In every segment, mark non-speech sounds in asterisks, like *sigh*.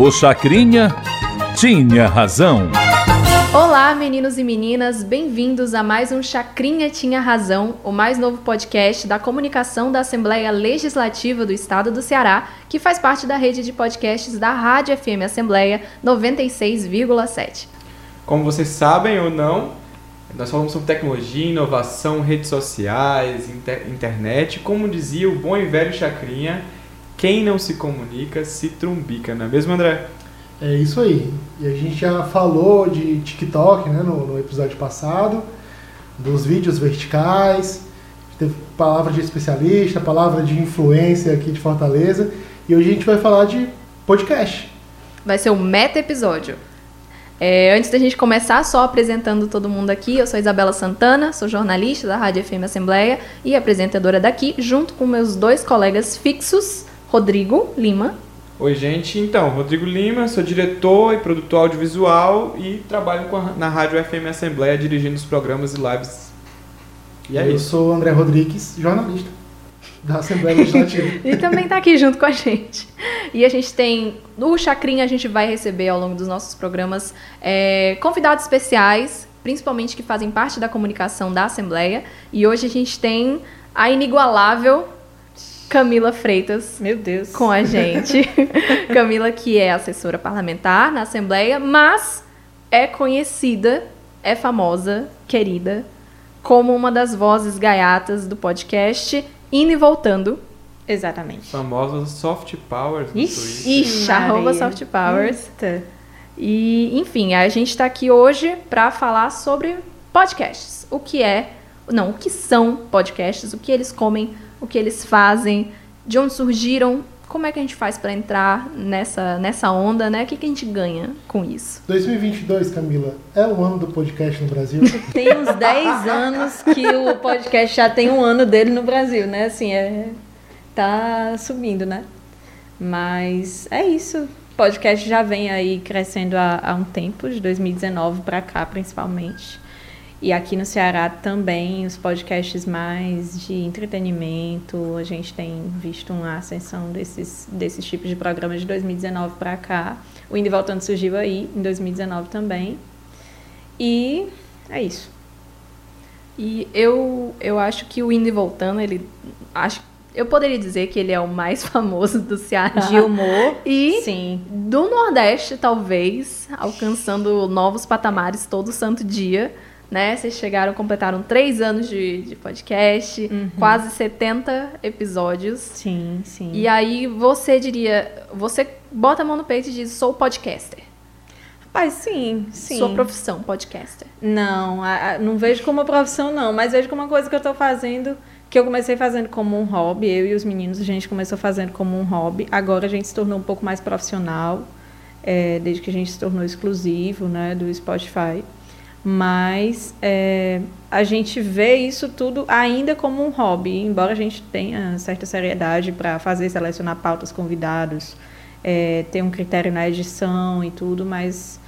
O Chacrinha tinha razão. Olá, meninos e meninas, bem-vindos a mais um Chacrinha Tinha Razão, o mais novo podcast da comunicação da Assembleia Legislativa do Estado do Ceará, que faz parte da rede de podcasts da Rádio FM Assembleia 96,7. Como vocês sabem ou não, nós falamos sobre tecnologia, inovação, redes sociais, inter internet. Como dizia o bom e velho Chacrinha, quem não se comunica se trumbica, não é mesmo, André? É isso aí. E a gente já falou de TikTok né, no, no episódio passado, dos vídeos verticais, teve palavra de especialista, palavra de influência aqui de Fortaleza. E hoje a gente vai falar de podcast. Vai ser um meta episódio. É, antes da gente começar, só apresentando todo mundo aqui, eu sou Isabela Santana, sou jornalista da Rádio FM Assembleia e apresentadora daqui, junto com meus dois colegas fixos, Rodrigo Lima. Oi, gente. Então, Rodrigo Lima, sou diretor e produtor audiovisual e trabalho a, na Rádio FM Assembleia dirigindo os programas e lives. E é eu isso. sou André Rodrigues, jornalista da Assembleia Legislativa. *laughs* e também está aqui junto com a gente. E a gente tem, no Chacrinha, a gente vai receber ao longo dos nossos programas é, convidados especiais, principalmente que fazem parte da comunicação da Assembleia. E hoje a gente tem a inigualável Camila Freitas. Meu Deus. Com a gente. *laughs* Camila, que é assessora parlamentar na Assembleia, mas é conhecida, é famosa, querida, como uma das vozes gaiatas do podcast Indo e Voltando. Exatamente. Famosa Soft Powers no Ixi, Ixi arroba Soft Powers. Eita. E, enfim, a gente está aqui hoje para falar sobre podcasts. O que é, não, o que são podcasts, o que eles comem o que eles fazem, de onde surgiram, como é que a gente faz para entrar nessa, nessa onda, né? O que, que a gente ganha com isso? 2022, Camila, é o ano do podcast no Brasil? *laughs* Tem uns 10 anos que o podcast já tem um ano dele no Brasil, né? Assim, é, tá subindo, né? Mas é isso. O podcast já vem aí crescendo há, há um tempo, de 2019 para cá, principalmente. E aqui no Ceará também os podcasts mais de entretenimento, a gente tem visto uma ascensão desses, desses tipos de programas de 2019 para cá. O Indo e Voltando surgiu aí em 2019 também. E é isso. E eu, eu acho que o Indo e Voltando, ele acho eu poderia dizer que ele é o mais *laughs* famoso do Ceará. De humor. E sim. do Nordeste, talvez, alcançando novos patamares todo santo dia né? Vocês chegaram, completaram três anos de, de podcast, uhum. quase 70 episódios. Sim, sim. E aí você diria, você bota a mão no peito e diz, sou podcaster. Rapaz, sim, sim. Sua profissão, podcaster. Não, a, a, não vejo como uma profissão, não, mas vejo como uma coisa que eu estou fazendo, que eu comecei fazendo como um hobby, eu e os meninos, a gente começou fazendo como um hobby, agora a gente se tornou um pouco mais profissional, é, desde que a gente se tornou exclusivo, né, do Spotify mas é, a gente vê isso tudo ainda como um hobby, embora a gente tenha certa seriedade para fazer, selecionar pautas, convidados, é, ter um critério na edição e tudo, mas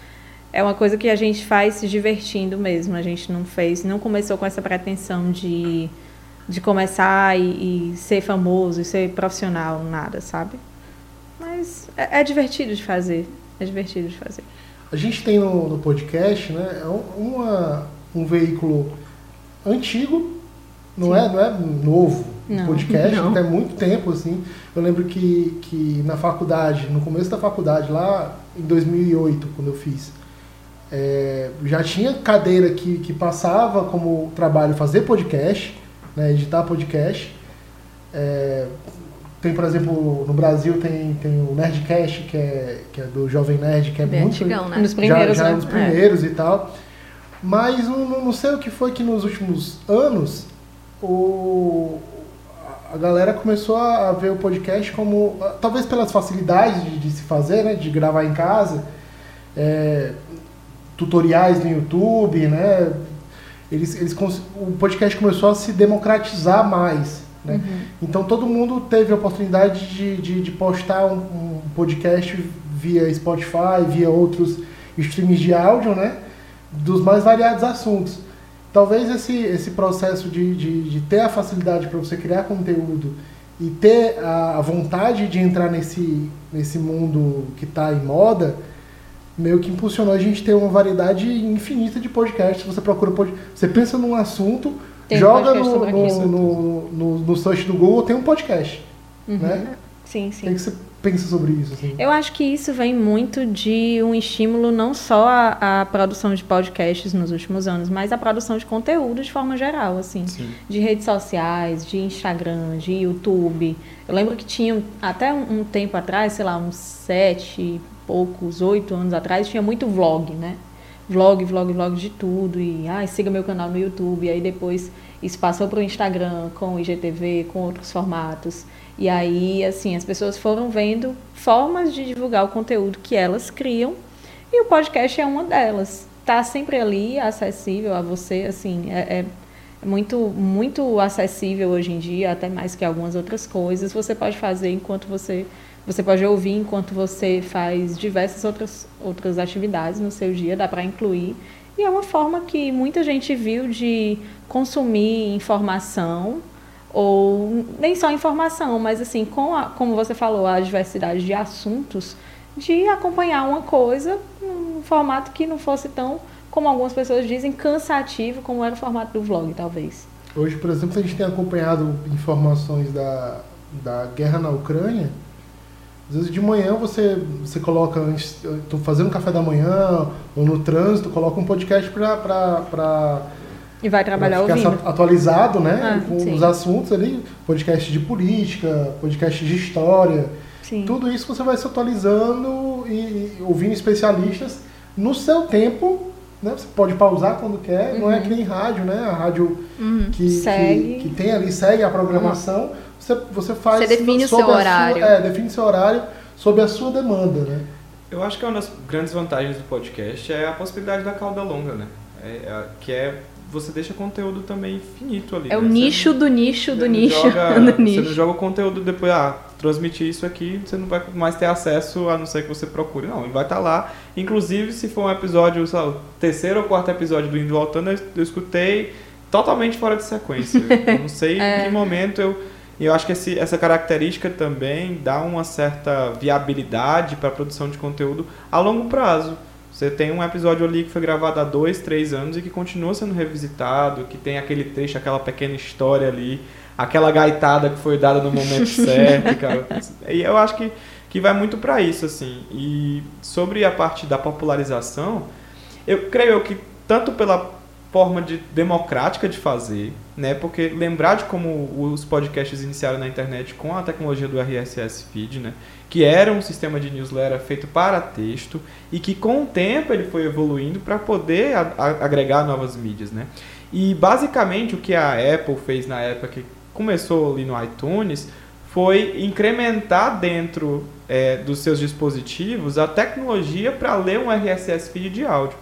é uma coisa que a gente faz se divertindo mesmo. A gente não fez, não começou com essa pretensão de, de começar e, e ser famoso e ser profissional, nada, sabe? Mas é, é divertido de fazer, é divertido de fazer. A gente tem no, no podcast, né, é uma, um veículo antigo, não é, não é novo. Não, podcast não. até muito tempo, assim. Eu lembro que, que na faculdade, no começo da faculdade, lá em 2008, quando eu fiz, é, já tinha cadeira que, que passava como trabalho fazer podcast, né, editar podcast. É, tem, por exemplo, no Brasil tem, tem o Nerdcast, que é, que é do Jovem Nerd, que é Bem muito. Antigão, né? Nos primeiros, já, já né? nos primeiros é. e tal. Mas não, não sei o que foi que nos últimos anos o, a galera começou a ver o podcast como. Talvez pelas facilidades de, de se fazer, né? De gravar em casa. É, tutoriais no YouTube, né? Eles, eles, o podcast começou a se democratizar mais. Né? Uhum. Então todo mundo teve a oportunidade de, de, de postar um, um, podcast via Spotify, via outros streams de áudio, né? dos mais variados assuntos. Talvez esse, esse processo de, de, de ter a facilidade para você criar conteúdo e ter a, a vontade de entrar nesse, nesse mundo que está em moda, meio que impulsionou a gente ter uma variedade infinita de podcasts. Você procura você pensa num assunto, Tem um joga podcast no, no, no, no, no search do Google, tem um podcast. Uhum. Né? Sim, O sim. que, que você pensa sobre isso? Assim? Eu acho que isso vem muito de um estímulo não só à, à produção de podcasts nos últimos anos, mas à produção de conteúdo de forma geral, assim, Sim. de redes sociais, de Instagram, de YouTube. Eu lembro que tinha até um, um tempo atrás, sei lá, uns sete poucos, oito anos atrás, tinha muito vlog, né? Vlog, vlog, vlog de tudo e ai, siga meu canal no YouTube. E aí depois isso passou para o Instagram com o IGTV, com outros formatos. E aí, assim, as pessoas foram vendo formas de divulgar o conteúdo que elas criam e o podcast é uma delas. Tá sempre ali, acessível a você, assim, é, é muito, muito acessível hoje em dia, até mais que algumas outras coisas. Você pode fazer enquanto você, você pode ouvir enquanto você faz diversas outras, outras atividades no seu dia, dá para incluir. E é uma forma que muita gente viu de consumir informação ou nem só informação, mas assim, com a, como você falou, a diversidade de assuntos, de acompanhar uma coisa num formato que não fosse tão, como algumas pessoas dizem, cansativo, como era o formato do vlog, talvez. Hoje, por exemplo, a gente tem acompanhado informações da, da guerra na Ucrânia. Às vezes de manhã você, você coloca, estou fazendo café da manhã, ou no trânsito, coloca um podcast para E vai trabalhar ficar ouvindo. atualizado né, Ah, com sim. os assuntos ali, podcast de política, podcast de história. Sim. Tudo isso você vai se atualizando e, e ouvindo especialistas no seu tempo. Né? Você pode pausar quando quer, não é que nem rádio, né? A rádio que, Uhum. Segue. que, que tem ali, segue a programação. Você, você faz. Você define o seu a sua- horário. é, define seu horário sob a sua demanda, né? Eu acho que uma das grandes vantagens do podcast é a possibilidade da cauda longa, né? É, é- que é você deixa conteúdo também infinito ali. É o né? Você nicho do nicho não- do você não nicho *laughs* joga- do Você não nicho. joga o conteúdo depois, ah, transmitir isso aqui, você não vai mais ter acesso a não ser que você procure. Não, ele vai estar lá. Inclusive, se for um episódio, sei lá, o terceiro ou quarto episódio do Indo e Voltando, eu, eu escutei totalmente fora de sequência. *laughs* Eu não sei em que momento eu. E eu acho que esse- essa característica também dá uma certa viabilidade para a produção de conteúdo a longo prazo. Você tem um episódio ali que foi gravado há dois, três anos e que continua sendo revisitado, que tem aquele trecho, aquela pequena história ali, aquela gaitada que foi dada no momento *laughs* certo, cara. E eu acho que, que vai muito para isso, assim. E sobre a parte da popularização, eu creio que tanto pela forma de democrática de fazer, né? Porque lembrar de como os podcasts iniciaram na internet com a tecnologia do RSS feed, né? Que era um sistema de newsletter feito para texto e que com o tempo ele foi evoluindo para poder a- a- agregar novas mídias, né? E basicamente o que a Apple fez na época que começou ali no iTunes foi incrementar dentro é, dos seus dispositivos a tecnologia para ler um RSS feed de áudio.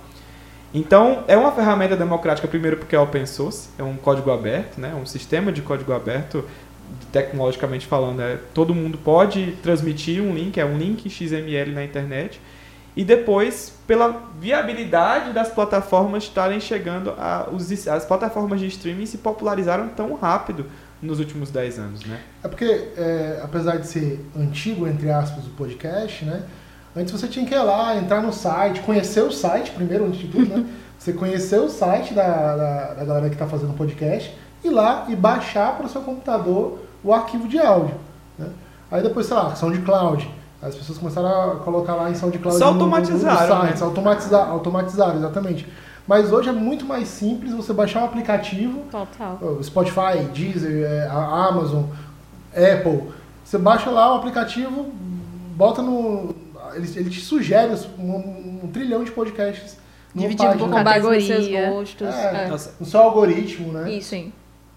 Então, é uma ferramenta democrática, primeiro porque é open source, é um código aberto, né? um sistema de código aberto, tecnologicamente falando. É, todo mundo pode transmitir um link, é um link XML na internet. E depois, pela viabilidade das plataformas estarem chegando, a, os, as plataformas de streaming se popularizaram tão rápido nos últimos 10 anos, né? É porque, é, apesar de ser antigo, entre aspas, o podcast, né? Antes você tinha que ir lá, entrar no site, conhecer o site primeiro, antes de tudo, né? *laughs* Você conhecer o site da, da, da galera que está fazendo o podcast, ir lá e baixar para o seu computador o arquivo de áudio. Né? Aí depois, sei lá, SoundCloud. As pessoas começaram a colocar lá em SoundCloud Só no- no- automatizaram, no, né? sites, automatiza- automatizaram, exatamente. Mas hoje é muito mais simples você baixar um aplicativo Total. Spotify, Deezer, é, Amazon, Apple. Você baixa lá o aplicativo, bota no. Ele, ele te sugere um, um trilhão de podcasts Dividido por página. Com base nos seus Categoria. gostos. É. é. No seu algoritmo, né? Isso, sim.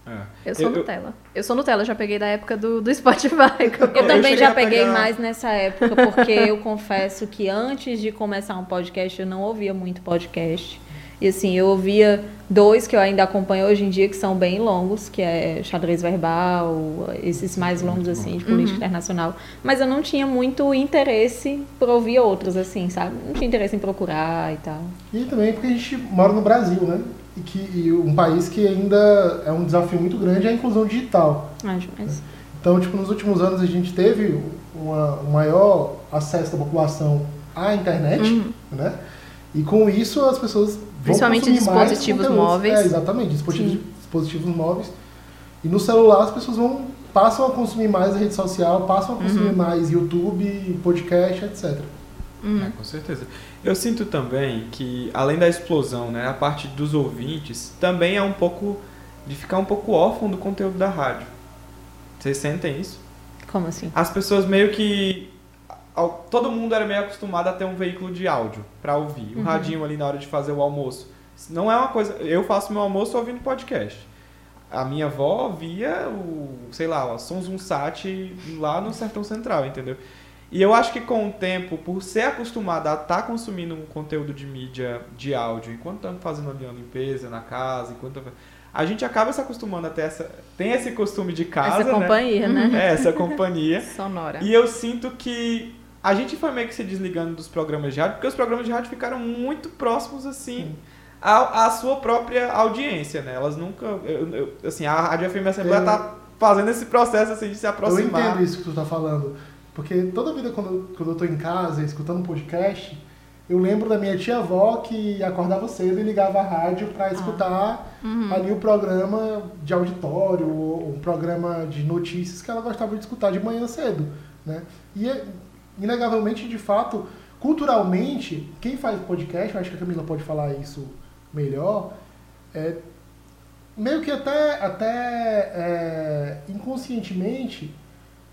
é. Eu sou Nutella. Eu sou Nutella, já peguei da época do, do Spotify. Eu Eu também já peguei pegar- mais nessa época, porque eu *laughs* confesso que antes de começar um podcast, eu não ouvia muito podcast. E assim, eu ouvia dois que eu ainda acompanho hoje em dia, que são bem longos, que é xadrez verbal, esses mais longos, assim, de política internacional. Mas eu não tinha muito interesse por ouvir outros, assim, sabe? Não tinha interesse em procurar e tal. E também porque a gente mora no Brasil, né? E, que, e um país que ainda é um desafio muito grande é a inclusão digital. Acho, mas... Então, tipo, nos últimos anos a gente teve uma, um maior acesso da população à internet, Uhum. né? E com isso as pessoas Principalmente consumir mais dispositivos conteúdos. móveis. É, exatamente, dispositivos, dispositivos móveis. E no celular as pessoas vão passam a consumir mais a rede social, passam a consumir Uhum. mais YouTube, podcast, etc. Uhum. É, com certeza. Eu sinto também que, além da explosão, né, a parte dos ouvintes também é um pouco de ficar um pouco órfão do conteúdo da rádio. Vocês sentem isso? Como assim? As pessoas meio que. Todo mundo era meio acostumado a ter um veículo de áudio pra ouvir. Um Uhum. radinho ali na hora de fazer o almoço. Não é uma coisa. Eu faço meu almoço ouvindo podcast. A minha avó via o, sei lá, o Sons um Sat lá no Sertão Central, entendeu? E eu acho que com o tempo, por ser acostumada a estar consumindo um conteúdo de mídia de áudio, enquanto estamos fazendo ali uma limpeza na casa, enquanto a gente acaba se acostumando a ter essa, tem esse costume de casa, Essa né? companhia, né? É, essa companhia. *laughs* Sonora. E eu sinto que a gente foi meio que se desligando dos programas de rádio, porque os programas de rádio ficaram muito próximos, assim, à, à sua própria audiência, né? Elas nunca. eu- eu- assim, a Rádio FM Assembleia Eu- tá fazendo esse processo assim, de se Eu aproximar. entendo isso que tu tá falando. Porque toda vida quando, quando eu tô em casa escutando um podcast, eu lembro da minha tia avó que acordava cedo e ligava a rádio para escutar ali o programa de auditório, ou um programa de notícias que ela gostava de escutar de manhã cedo. Né? E, é- inegavelmente, de fato, culturalmente, quem faz podcast, eu acho que a Camila pode falar isso melhor, é, meio que até, até é, inconscientemente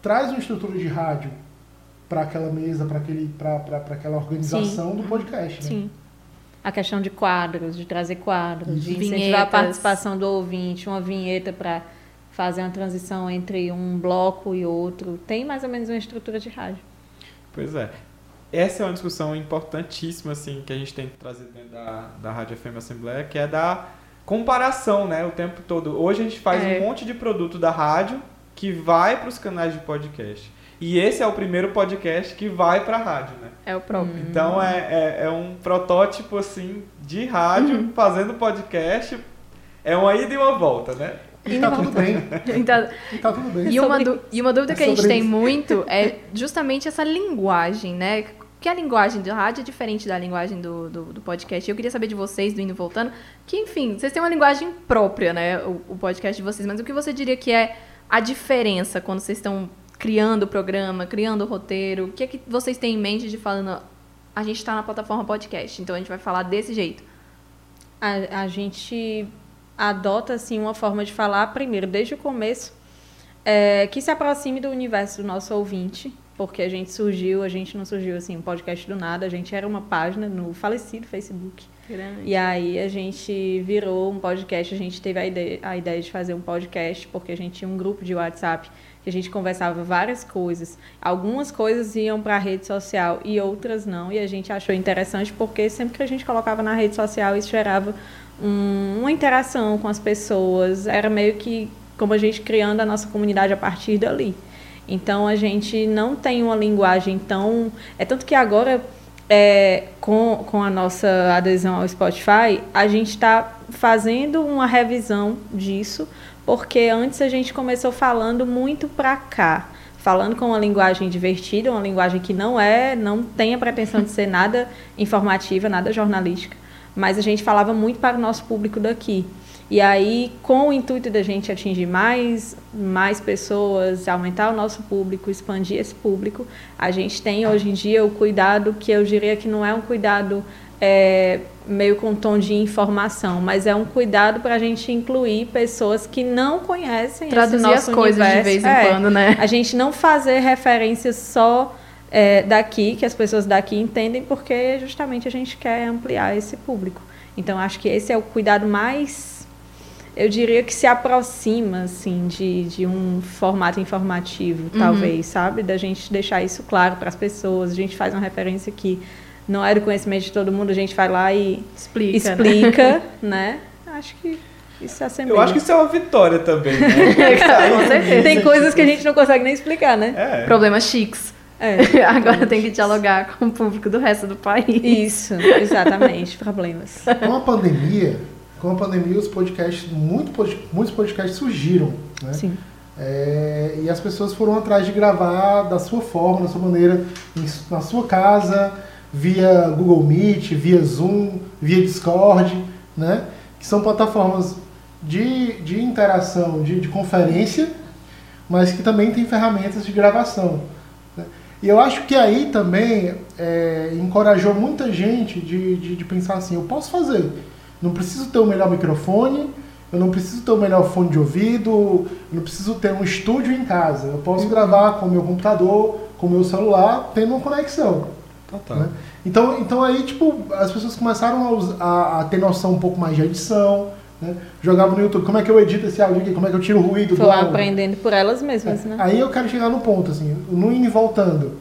traz uma estrutura de rádio para aquela mesa, para aquele, para aquela organização do podcast. Né? Sim. A questão de quadros, de trazer quadros, de incentivar a Vinhetas. participação do ouvinte, uma vinheta para fazer uma transição entre um bloco e outro. Tem mais ou menos uma estrutura de rádio. Pois é. Essa é uma discussão importantíssima, assim, que a gente tem que trazer dentro da, da Rádio FM Assembleia, que é da comparação, né, o tempo todo. Hoje a gente faz É. um monte de produto da rádio que vai para os canais de podcast. E esse é o primeiro podcast que vai para a rádio, né? É o próprio. Então é, é, é um protótipo, assim, de rádio fazendo podcast. É uma ida e uma volta, né? E tá tudo bem. *laughs* Então, E tá tudo bem. E uma, sobre du- e uma dúvida É que a gente tem isso. muito *laughs* é justamente essa linguagem, né? Que a linguagem do rádio é diferente da linguagem do, do, do podcast. Eu queria saber de vocês, do Indo e Voltando, que, enfim, vocês têm uma linguagem própria, né? O, o podcast de vocês. Mas o que você diria que é a diferença quando vocês estão criando o programa, criando o roteiro? O que é que vocês têm em mente de falando, a gente está na plataforma podcast, então a gente vai falar desse jeito? A, a gente adota assim uma forma de falar primeiro desde o começo é, que se aproxime do universo do nosso ouvinte porque a gente surgiu a gente não surgiu assim um podcast do nada a gente era uma página no falecido Facebook. E aí a gente virou um podcast a gente teve a ideia, a ideia de fazer um podcast porque a gente tinha um grupo de WhatsApp que a gente conversava várias coisas. Algumas coisas iam para a rede social e outras não e a gente achou interessante porque sempre que a gente colocava na rede social isso gerava um- uma interação com as pessoas. Era meio que como a gente criando a nossa comunidade a partir dali. Então a gente não tem uma linguagem tão. É tanto que agora, é, com, com a nossa adesão ao Spotify, a gente está fazendo uma revisão disso, porque antes a gente começou falando muito para cá. Falando com uma linguagem divertida, uma linguagem que não é, não tem a pretensão de ser nada informativa, nada jornalística mas a gente falava muito para o nosso público daqui. E aí, com o intuito da gente atingir mais, mais pessoas, aumentar o nosso público, expandir esse público, a gente tem hoje em dia o cuidado que eu diria que não é um cuidado é, meio com tom de informação, mas é um cuidado para a gente incluir pessoas que não conhecem esse Traduzir nosso as coisas de universo. vez em É, quando, né? a gente não fazer referências só é, daqui, que as pessoas daqui entendem, porque justamente a gente quer ampliar esse público. Então, acho que esse é o cuidado mais, eu diria que se aproxima, assim, de, de um formato informativo, talvez, sabe? Da gente deixar isso claro para as pessoas. A gente faz uma referência que não é do conhecimento de todo mundo, a gente vai lá e Explica. né? explica, *laughs* né? Acho que isso é assemelha. Eu acho que isso é uma vitória também, né? *laughs* Com certeza. Tem coisas que a gente não consegue nem explicar, né? É. Problemas chiques. É. *laughs* Agora tem que dialogar com o público do resto do país. Isso, exatamente, *laughs* problemas. Com a pandemia, com a pandemia os podcasts, muito, muitos podcasts surgiram, né? Sim. É, e as pessoas foram atrás de gravar da sua forma, da sua maneira, em- na sua casa, via Google Meet, via Zoom, via Discord, né? Que são plataformas de, de interação, de, de conferência, mas que também tem ferramentas de gravação. E eu acho que aí também é, encorajou muita gente de, de, de pensar assim, eu posso fazer. Não preciso ter o melhor microfone, eu não preciso ter o melhor fone de ouvido, eu não preciso ter um estúdio em casa. Eu posso gravar com o meu computador, com o meu celular, tendo uma conexão. Total. né? Então, então aí, tipo, as pessoas começaram a, a- a ter noção um pouco mais de edição, né? Jogavam no YouTube, como é que eu edito esse áudio aqui, como é que eu tiro o ruído do Foram áudio. aprendendo por elas mesmas, É, né? Aí eu quero chegar no ponto, assim, no indo e voltando.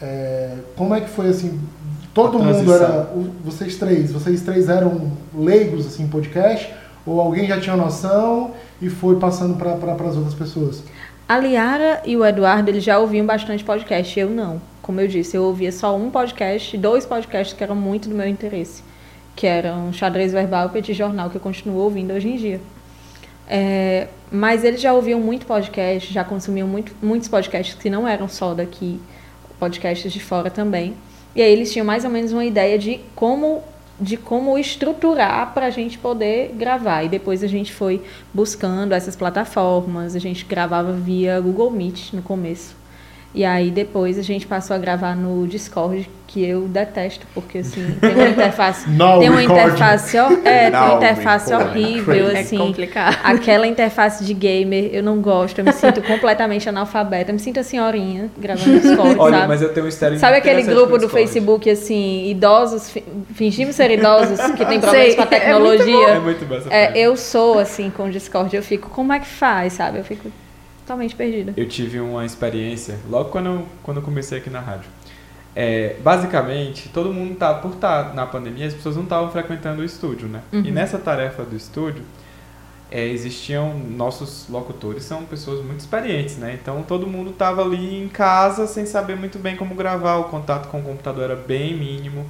É, como é que foi, assim, todo A mundo transição. era, vocês três, vocês três eram leigos, assim, em podcast? Ou alguém já tinha noção e foi passando para as outras pessoas? A Liara e o Eduardo, eles já ouviam bastante podcast, eu não. Como eu disse, eu ouvia só um podcast, dois podcasts que eram muito do meu interesse, que eram Xadrez Verbal e Jornal, que eu continuo ouvindo hoje em dia. É, mas eles já ouviam muito podcast, já consumiam muito, muitos podcasts que não eram só daqui, podcasts de fora também. E aí eles tinham mais ou menos uma ideia de como de como estruturar para a gente poder gravar. E depois a gente foi buscando essas plataformas, a gente gravava via Google Meet no começo. E aí depois a gente passou a gravar no Discord, que eu detesto, porque assim, tem uma interface. *laughs* Now tem uma interface, hor- é, tem uma interface horrível, É assim. complicado. Aquela interface de gamer, eu não gosto, eu me sinto completamente analfabeta, eu me sinto a senhorinha gravando no Discord, Olha, sabe? mas eu tenho um história Sabe aquele grupo do Discord. Facebook, assim, idosos, fi- fingimos ser idosos, que tem problemas Sei, com a é muito tecnologia? É muito bom essa É, página. eu sou, assim, com o Discord, eu fico, como é que faz, sabe? Eu fico totalmente perdida. Eu tive uma experiência logo quando eu, quando eu comecei aqui na rádio. É, basicamente, todo mundo tá por estar na pandemia, as pessoas não estavam frequentando o estúdio, né? Uhum. E nessa tarefa do estúdio, é, existiam nossos locutores são pessoas muito experientes, né? Então todo mundo tava ali em casa sem saber muito bem como gravar, o contato com o computador era bem mínimo.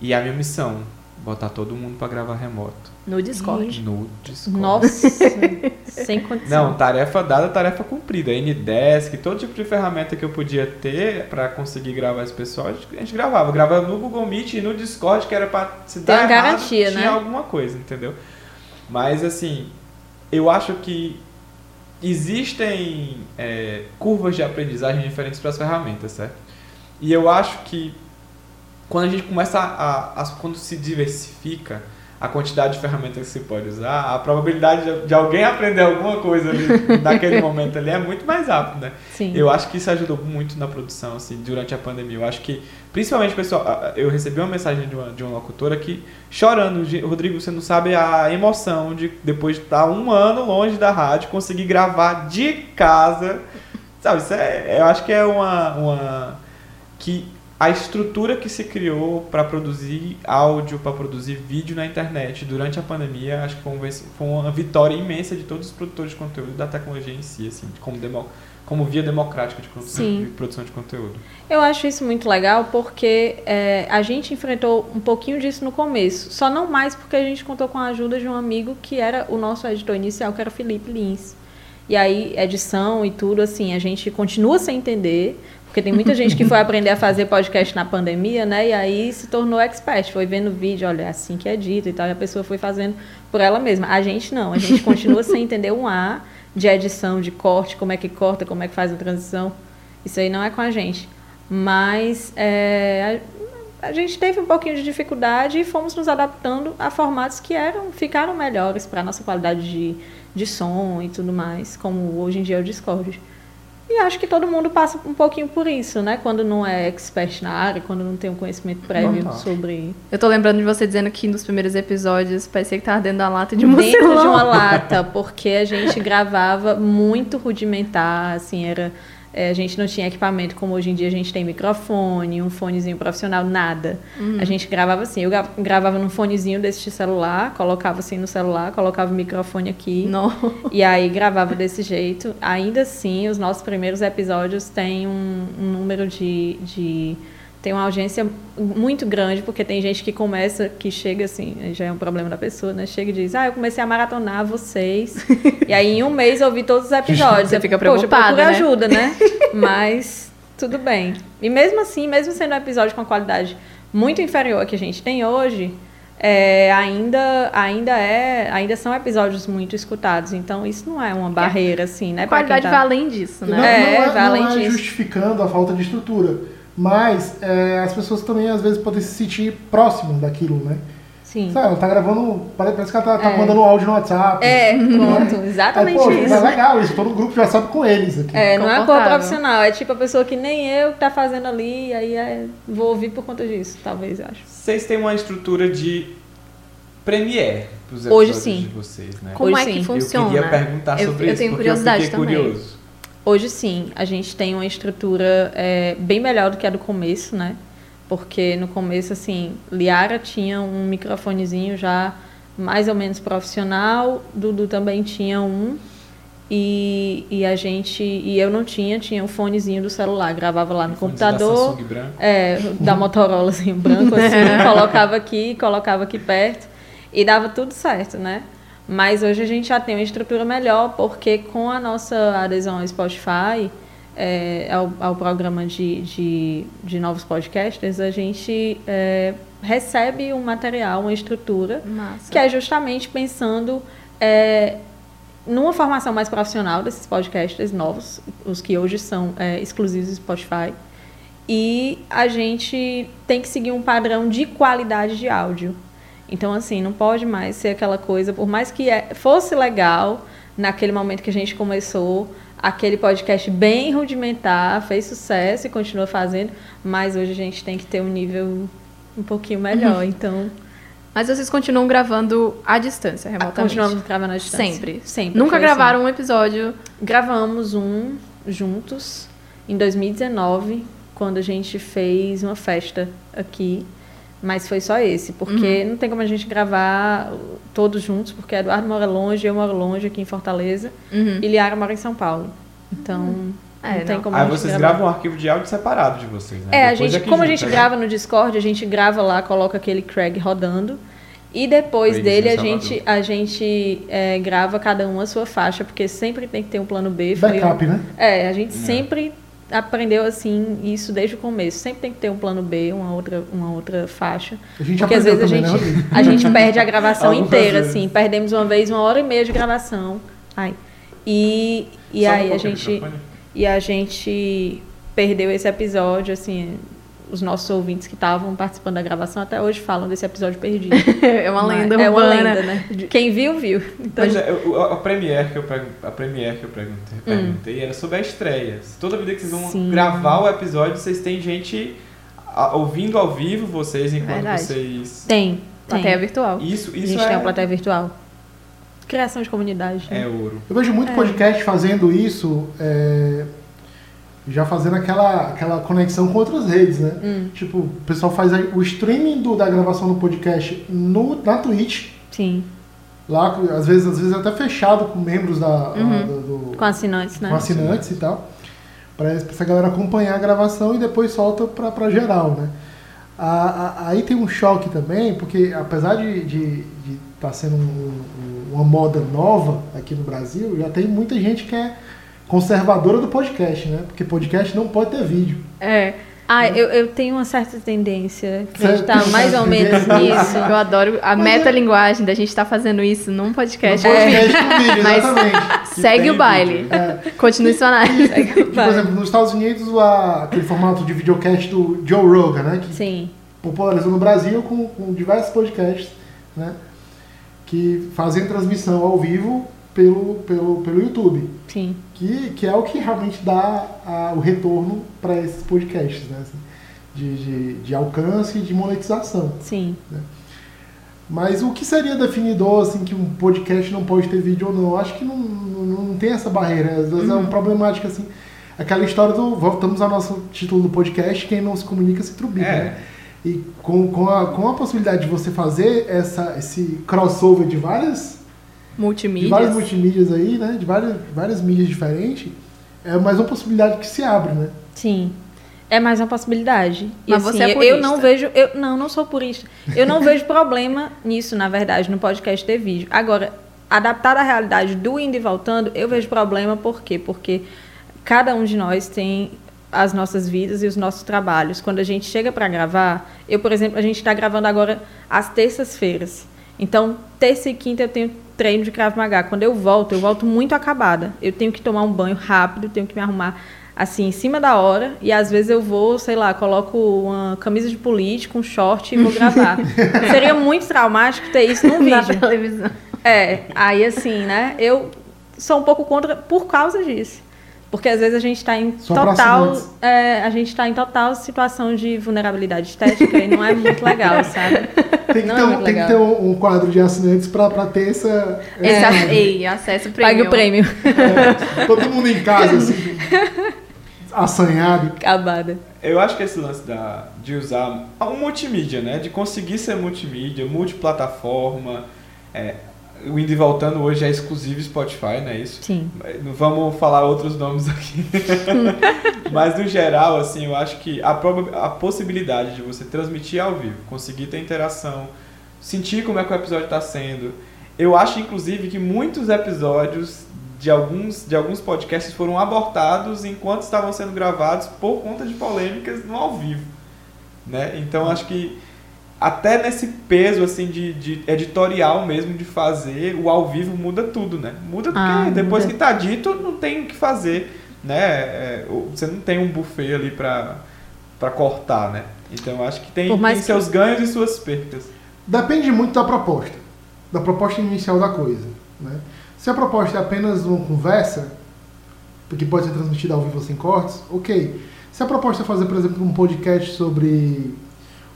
E a minha missão, botar todo mundo para gravar remoto No Discord. no Discord. Nossa, *laughs* sem condição. Não, tarefa dada, tarefa cumprida. Ndesk, todo tipo de ferramenta que eu podia ter pra conseguir gravar esse pessoal, a gente- a gente gravava. Gravava no Google Meet e no Discord, que era pra se Tem dar uma errado, garantia, tinha né? alguma coisa, entendeu? Mas assim, eu acho que existem é, curvas de aprendizagem diferentes para as ferramentas, certo? E eu acho que quando a gente começa a, a- quando se diversifica a quantidade de ferramentas que se pode usar, a probabilidade de, de alguém aprender alguma coisa ali, *laughs* naquele momento ali é muito mais rápida. né? Sim. Eu acho que isso ajudou muito na produção, assim, durante a pandemia. Eu acho que, principalmente, pessoal, eu recebi uma mensagem de uma, de uma locutora que, chorando, "Gi- Rodrigo, você não sabe a emoção de, depois de estar um ano longe da rádio, conseguir gravar de casa. Sabe, isso é, eu acho que é uma, uma que a estrutura que se criou para produzir áudio, para produzir vídeo na internet durante a pandemia, acho que foi, um uma vitória imensa de todos os produtores de conteúdo da tecnologia em si, assim, como, demo, como via democrática de, de produção de conteúdo. Eu acho isso muito legal porque é, a gente enfrentou um pouquinho disso no começo. Só não mais porque a gente contou com a ajuda de um amigo que era o nosso editor inicial, que era o Felipe Lins. E aí, edição e tudo, assim, a gente continua sem entender, porque tem muita gente que foi aprender a fazer podcast na pandemia, né? E aí se tornou expert, foi vendo vídeo, olha, é assim que é dito e tal, e a pessoa foi fazendo por ela mesma. A gente não, a gente continua sem entender um A de edição, de corte, como é que corta, como é que faz a transição. Isso aí não é com a gente. Mas é, a, a gente teve um pouquinho de dificuldade e fomos nos adaptando a formatos que eram ficaram melhores para a nossa qualidade de, de som e tudo mais, como hoje em dia é o Discord. E acho que todo mundo passa um pouquinho por isso, né? Quando não é expert na área, quando não tem um conhecimento prévio Normal. sobre Eu tô lembrando de você dizendo que nos primeiros episódios parecia que tava dentro da lata de mucilão. dentro de uma lata, porque a gente gravava muito rudimentar, assim, era é, a gente não tinha equipamento como hoje em dia a gente tem microfone, um fonezinho profissional, nada. A gente gravava assim, eu gra- gravava num fonezinho desse de celular, colocava assim no celular, colocava o microfone aqui. Não. E aí gravava desse jeito. Ainda assim, os nossos primeiros episódios têm um, um número de, de tem uma audiência muito grande, porque tem gente que começa, que chega assim, já é um problema da pessoa, né? Chega e diz, ah, eu comecei a maratonar vocês. *laughs* e aí em um mês eu ouvi todos os episódios. Você fica Poxa, preocupada, procura né? ajuda, né? *laughs* Mas tudo bem. E mesmo assim, mesmo sendo um episódio com qualidade muito inferior à que a gente tem hoje, é, ainda, ainda, é, ainda são episódios muito escutados. Então isso não é uma barreira, assim, né? A qualidade tá- vai além disso, Não, né? É, não é, vai além não é disso. justificando a falta de estrutura, mas é, as pessoas também às vezes podem se sentir próximas daquilo, né? Sim. Sabe, ela tá gravando, pare- parece que ela tá, tá É. mandando um áudio no WhatsApp. É, pronto, *laughs* Aí, exatamente pô, isso. é legal isso, todo grupo já sabe com eles aqui. É, não é cor profissional, é tipo a pessoa que nem eu que tá fazendo ali, aí é, vou ouvir por conta disso, talvez, eu acho. Vocês têm uma estrutura de Premiere pros Hoje episódios sim. de vocês, né? Como Hoje é que sim. funciona? Eu queria perguntar Eu- sobre eu isso, tenho porque curiosidade eu fiquei também. curioso. Hoje sim, a gente tem uma estrutura é, bem melhor do que a do começo, né? Porque no começo, assim, Liara tinha um microfonezinho já mais ou menos profissional, Dudu também tinha um, e, e a gente, e eu não tinha, tinha um fonezinho do celular, gravava lá no Fones da computador. Samsung branco. É, da Motorola, assim, branco, assim, *laughs* colocava aqui, colocava aqui perto e dava tudo certo, né? Mas hoje a gente já tem uma estrutura melhor, porque com a nossa adesão ao Spotify, é, ao, ao programa de, de, de novos podcasters, a gente é, recebe um material, uma estrutura, Massa. que é justamente pensando é, numa formação mais profissional desses podcasters novos, os que hoje são é, exclusivos do Spotify. E a gente tem que seguir um padrão de qualidade de áudio. Então, assim, não pode mais ser aquela coisa, por mais que é- fosse legal naquele momento que a gente começou, aquele podcast bem rudimentar, fez sucesso e continua fazendo, mas hoje a gente tem que ter um nível um pouquinho melhor. Então, Mas vocês continuam gravando à distância, remotamente? continuamos gravando à distância. Sempre. Sempre. Nunca foi assim. gravaram um episódio. Gravamos um juntos em 2019, quando a gente fez uma festa aqui. Mas foi só esse, porque não tem como a gente gravar todos juntos, porque Eduardo mora longe, eu moro longe aqui em Fortaleza, Uhum. e Liara mora em São Paulo. Então, É, não tem não. como a Aí gente vocês gravar. gravam um arquivo de áudio separado de vocês, né? É, a gente, que como a gente né? grava no Discord, a gente grava lá, coloca aquele Craig rodando. E depois dele a gente, a gente é, grava cada um a sua faixa, porque sempre tem que ter um plano B. Foi Backup, um- né? É, a gente sempre aprendeu assim isso desde o começo. Sempre tem que ter um plano B, uma outra, uma outra faixa. Porque às vezes a gente, né, *laughs* a gente perde a gravação inteira, assim. Perdemos uma vez uma hora e meia de gravação. Ai. E, e Só um aí a gente. E a gente perdeu esse episódio, assim. Os nossos ouvintes que estavam participando da gravação até hoje falam desse episódio perdido. *laughs* é uma lenda é uma lenda, né? Quem viu, viu. Então, Mas é, eu- a, a Premiere que eu, pergun- a Premiere que eu perguntei, Hum. perguntei era sobre a estreia. Toda vida que vocês vão Sim. gravar o episódio, vocês têm gente a- ouvindo ao vivo vocês enquanto Verdade. vocês. tem. Plateia tem. virtual. Isso, A isso gente é, tem uma plateia virtual. Criação de comunidade. né? é ouro. Eu vejo muito podcast fazendo isso, é, já fazendo aquela, aquela conexão com outras redes, né? Hum, Tipo, o pessoal faz o streaming do- da gravação do podcast no, na Twitch, sim. lá, às vezes, às vezes até fechado com membros da, Uhum. do- do- Com assinantes, né? com assinantes e tal, para essa galera acompanhar a gravação e depois solta pra, pra geral, né? A- a- aí tem um choque também, porque apesar de estar de, de tá sendo um- um- uma moda nova aqui no Brasil, já tem muita gente que é conservadora do podcast, né? Porque podcast não pode ter vídeo. É. Ah, eu, eu tenho uma certa tendência a acreditar mais ou menos nisso. Eu adoro a Mas é- metalinguagem da gente estar fazendo isso num podcast. No podcast com vídeo, *laughs* Mas- exatamente. Segue o baile. vídeo. É, Continue sua análise. por exemplo, nos Estados Unidos, a- aquele formato de videocast do Joe Rogan, né? Que Sim. popularizou no Brasil com, com diversos podcasts, né? Que fazem transmissão ao vivo pelo, pelo, pelo YouTube. Sim. Que, que é o que realmente dá a- o retorno para esses podcasts, né? assim, de, de, de alcance e de monetização. Sim. Mas o que seria definidor, assim, que um podcast não pode ter vídeo ou não? Acho que não, não, não tem essa barreira. Às vezes é uma problemática, assim. Aquela história do. Voltamos ao nosso título do podcast: quem não se comunica se trubica. É. Né? E com, com, a, com a possibilidade de você fazer essa, esse crossover de várias, de Multimídia. várias multimídias aí, né? De várias, várias mídias diferentes, é mais uma possibilidade que se abre, né? Sim. É mais uma possibilidade. E, Mas assim, você é eu- purista. eu não vejo, eu não, não sou purista. Eu não vejo problema nisso, na verdade, no podcast ter vídeo. Agora, adaptar à realidade do indo e voltando, eu vejo problema por quê? Porque cada um de nós tem as nossas vidas e os nossos trabalhos. Quando a gente chega para gravar, eu, por exemplo, a gente está gravando agora às terças-feiras. Então, terça e quinta eu tenho treino de Krav Maga. Quando eu volto, eu volto muito acabada. Eu tenho que tomar um banho rápido, tenho que me arrumar assim em cima da hora e às vezes eu vou, sei lá, coloco uma camisa de político, um short e vou gravar. *laughs* Seria muito traumático ter isso num *laughs* Na vídeo. televisão. É, aí assim, né? Eu sou um pouco contra por causa disso. Porque às vezes a gente está em Só total. é, a gente está em total situação de vulnerabilidade estética e não é muito legal, *laughs* sabe? Tem que, Não ter, é um, tem que ter um, um quadro de assinantes pra ter essa. Esse É. Ei, acesso premium. Pague o prêmio. essa- todo mundo em casa, assim, *laughs* assanhado. Acabada. Eu acho que esse lance da, de usar um multimídia, né? De conseguir ser multimídia, multiplataforma. É, o Indo e Voltando hoje é exclusivo Spotify, não é isso? Sim. Vamos falar outros nomes aqui. *laughs* Mas no geral, assim, eu acho que a, a possibilidade de você transmitir ao vivo, conseguir ter interação, sentir como é que o episódio está sendo. Eu acho, inclusive, que muitos episódios de alguns, de alguns podcasts foram abortados enquanto estavam sendo gravados por conta de polêmicas no ao vivo. Né? Então acho que até nesse peso assim de, de editorial mesmo de fazer, o ao vivo muda tudo, né? Muda porque Ah, depois muda. que tá dito, não tem o que fazer, né? É, você não tem um buffet ali pra, pra cortar, né? Então eu acho que tem, tem que- seus ganhos e suas perdas. Depende muito da proposta, da proposta inicial da coisa. Né? Se a proposta é apenas uma conversa, que pode ser transmitida ao vivo sem cortes, ok. Se a proposta é fazer, por exemplo, um podcast sobre.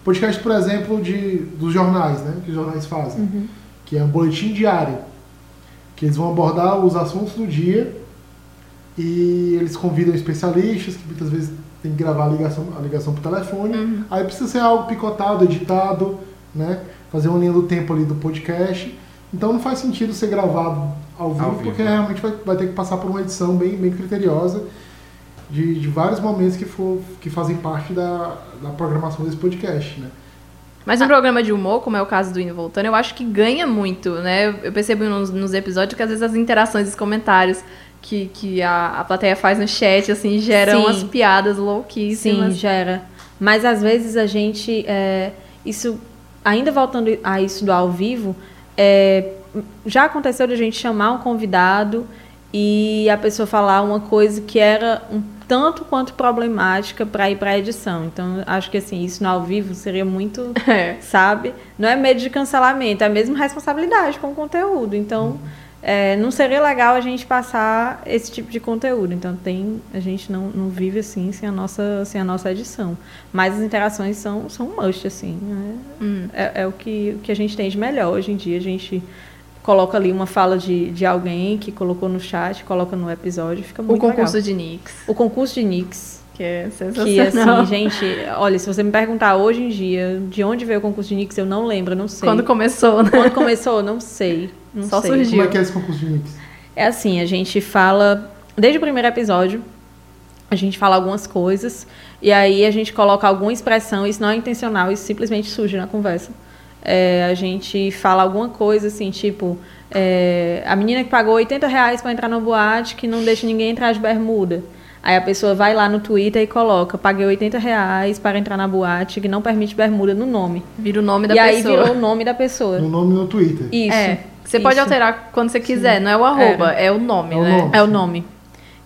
Podcast, por exemplo, de, dos jornais, né? Que os jornais fazem. Que é um boletim diário. Que eles vão abordar os assuntos do dia e eles convidam especialistas, que muitas vezes tem que gravar a ligação, a ligação por telefone. Aí precisa ser algo picotado, editado, né? Fazer uma linha do tempo ali do podcast. Então não faz sentido ser gravado ao vivo, Ao vivo, porque realmente vai, vai ter que passar por uma edição bem, bem criteriosa de, de vários momentos que, for, que fazem parte da, da programação desse podcast, né? Mas um programa de humor, como é o caso do Indo Voltando, eu acho que ganha muito, né? Eu percebo nos, nos episódios que às vezes as interações, os comentários que, que a, a plateia faz no chat, assim, geram Sim. umas piadas Sim, louquíssimas. gera. Mas às vezes a gente. é, isso, ainda voltando a isso do ao vivo, é, já aconteceu de a gente chamar um convidado e a pessoa falar uma coisa que era um tanto quanto problemática para ir para a edição. Então, acho que assim, isso no ao vivo seria muito *laughs* É. sabe? Não é medo de cancelamento, é mesmo responsabilidade com o conteúdo. Então, é, não seria legal a gente passar esse tipo de conteúdo. Então, tem a gente não, não vive assim sem a nossa sem a nossa edição. Mas as interações são são um must assim. né? Hum. É, é o que o que a gente tem de melhor hoje em dia. A gente coloca ali uma fala de, de alguém que colocou no chat, coloca no episódio, fica O muito concurso legal. de Nix, O concurso de Nix, que é que sensacional. assim, gente, olha, se você me perguntar hoje em dia de onde veio o concurso de Nix, eu não lembro, não sei. Quando começou, né? Quando começou, não sei. Não Só sei. surgiu. Como é que é esse concurso de mix? É assim, a gente fala desde o primeiro episódio, a gente fala algumas coisas e aí a gente coloca alguma expressão, isso não é intencional, isso simplesmente surge na conversa. É, a gente fala alguma coisa assim, tipo, é, a menina que pagou 80 reais para entrar no boate que não deixa ninguém entrar de bermuda. Aí a pessoa vai lá no Twitter e coloca, paguei 80 reais para entrar na boate que não permite bermuda no nome. Vira o nome da e aí pessoa. virou o nome da pessoa. No nome no Twitter. Isso. É. Você pode isso. alterar quando você quiser, não é o arroba, é o nome, É o né? nome. É o nome.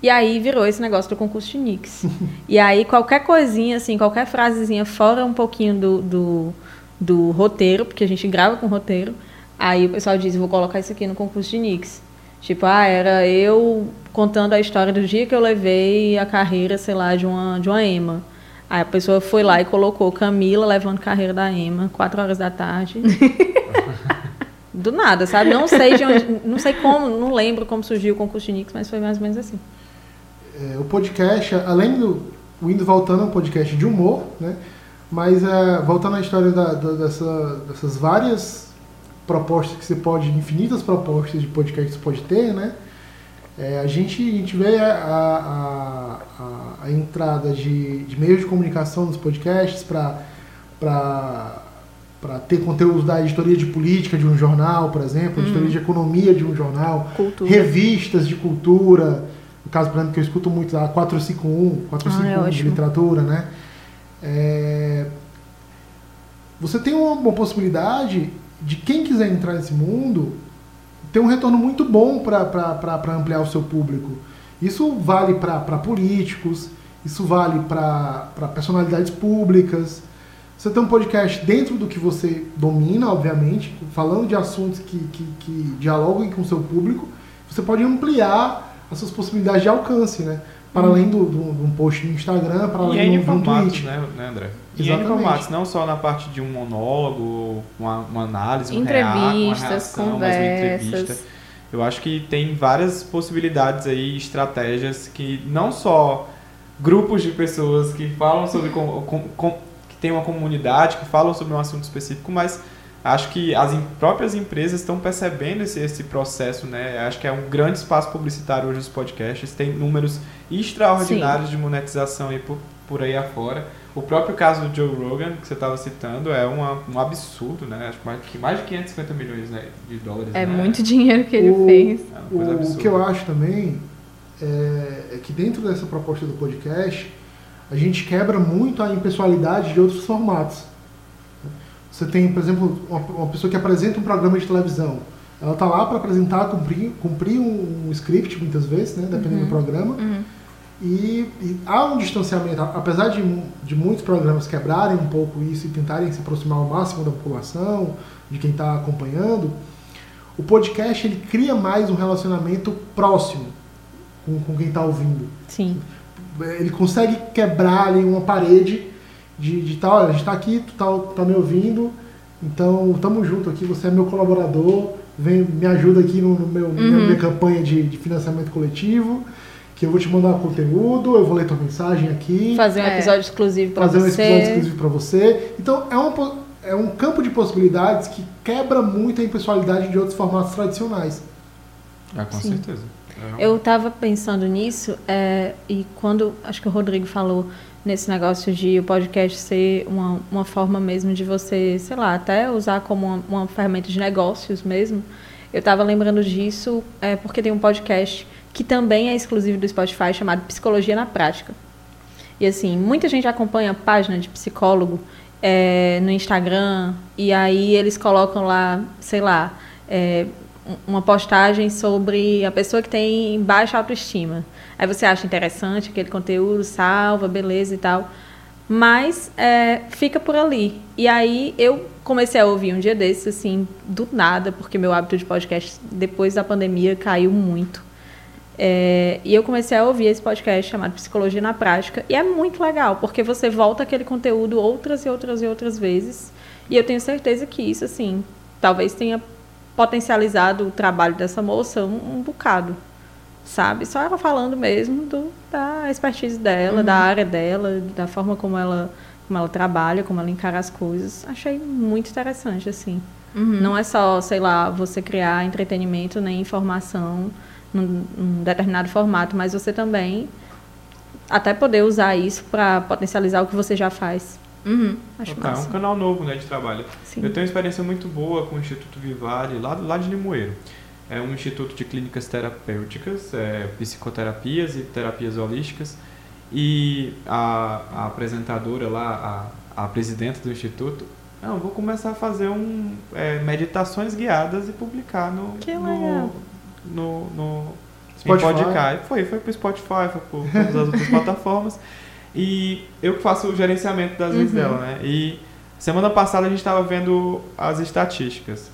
E aí virou esse negócio do concurso de Nix. *laughs* e aí qualquer coisinha, assim, qualquer frasezinha fora um pouquinho do, do, do roteiro, porque a gente grava com roteiro, aí o pessoal diz, vou colocar isso aqui no concurso de Nix. Tipo, ah, era eu contando a história do dia que eu levei a carreira, sei lá, de uma, de uma EMA. Aí a pessoa foi lá e colocou Camila levando carreira da EMA, quatro horas da tarde. *laughs* Do nada, sabe? Não sei de onde, não sei como, não lembro como surgiu o concurso de Nix, mas foi mais ou menos assim. É, o podcast, além do o Indo Voltando, é um podcast de humor, né? Mas é, voltando à história da- da- dessa- dessas várias propostas que você pode, infinitas propostas de podcast que você pode ter, né? É, a, gente, a gente vê a, a, a- entrada de, de meios de comunicação nos podcasts para para ter conteúdos da editoria de política de um jornal, por exemplo, editoria de economia de um jornal, Cultura. revistas de cultura, no caso, por exemplo, que eu escuto muito a 451, 451 Ah, é de ótimo. literatura, né? É, Você tem uma, uma possibilidade de quem quiser entrar nesse mundo ter um retorno muito bom para ampliar o seu público. Isso vale para políticos, isso vale para personalidades públicas. Você tem um podcast dentro do que você domina, obviamente, falando de assuntos que, que, que dialoguem com o seu público, você pode ampliar as suas possibilidades de alcance, né? Para além do, do, de um post no Instagram, para E além N de um, formatos, tweet. né, né, André? E N Exatamente. formatos, não só na parte de um monólogo, uma, uma análise, um Entrevistas, rea- uma reação, conversas. entrevista. Eu acho que tem várias possibilidades aí, estratégias que não só grupos de pessoas que falam sobre com, com- com- que tem uma comunidade que falam sobre um assunto específico, mas acho que as próprias empresas estão percebendo esse, esse processo, né? Acho que é um grande espaço publicitário hoje os podcasts, tem números extraordinários de monetização aí por, por aí afora. O próprio caso do Joe Rogan, que você estava citando, é uma, um absurdo, né? Acho que mais, que mais de 550 milhões né, de dólares. É né? muito dinheiro que ele O- fez. É uma coisa O, o que eu acho também é, é que dentro dessa proposta do podcast, a gente quebra muito a impessoalidade de outros formatos. Você tem, por exemplo, uma, uma pessoa que apresenta um programa de televisão. Ela está lá para apresentar, cumprir, cumprir um, um script, muitas vezes, né, dependendo do programa. Uhum. E, e há um distanciamento, apesar de, de muitos programas quebrarem um pouco isso e tentarem se aproximar ao máximo da população, de quem está acompanhando, o podcast ele cria mais um relacionamento próximo com, com quem está ouvindo. Sim. Ele consegue quebrar ali uma parede de, de tal, olha, a gente está aqui, tu tá, tá me ouvindo, então tamo junto aqui, você é meu colaborador, vem, me ajuda aqui no, no meu, na Uhum. minha campanha de, de financiamento coletivo, que eu vou te mandar conteúdo, eu vou ler tua mensagem aqui, Fazer um É. episódio exclusivo pra fazer um você. episódio exclusivo para você. Então é um, é um campo de possibilidades que quebra muito a impessoalidade de outros formatos tradicionais. Ah, com Sim. certeza. É um- Eu estava pensando nisso é, e quando acho que o Rodrigo falou nesse negócio de o podcast ser uma, uma forma mesmo de você, sei lá, até usar como uma, uma ferramenta de negócios mesmo. Eu estava lembrando disso é, porque tem um podcast que também é exclusivo do Spotify chamado Psicologia na Prática. E assim, muita gente acompanha a página de psicólogo é, no Instagram e aí eles colocam lá, sei lá, é, um- uma postagem sobre a pessoa que tem baixa autoestima. Aí você acha interessante aquele conteúdo, salva, beleza e tal. Mas é, fica por ali. E aí eu comecei a ouvir um dia desses, assim, do nada, porque meu hábito de podcast depois da pandemia caiu muito. É, e eu comecei a ouvir esse podcast chamado Psicologia na Prática. E é muito legal, porque você volta aquele conteúdo outras e outras e outras vezes. E eu tenho certeza que isso, assim, talvez tenha potencializado o trabalho dessa moça um, um bocado. Sabe? Só ela falando mesmo do, da expertise dela, da área dela, da forma como ela, como ela trabalha, como ela encara as coisas. Achei muito interessante, assim. Não é só, sei lá, você criar entretenimento nem informação num, num determinado formato, mas você também até poder usar isso para potencializar o que você já faz. Uhum. Acho Total, é um canal novo né, de trabalho. Sim. Eu tenho uma experiência muito boa com o Instituto Vivale, lá, lá de Limoeiro. É um instituto de clínicas terapêuticas, é, psicoterapias e terapias holísticas. E a, a apresentadora lá, a, a presidenta do instituto, não, vou começar a fazer um, é, meditações guiadas e publicar no, Que legal. no, no Spotify. em podcast. Foi, foi pro Spotify, foi por todas as outras plataformas. E eu que faço o gerenciamento das redes dela, né? E semana passada a gente estava vendo as estatísticas.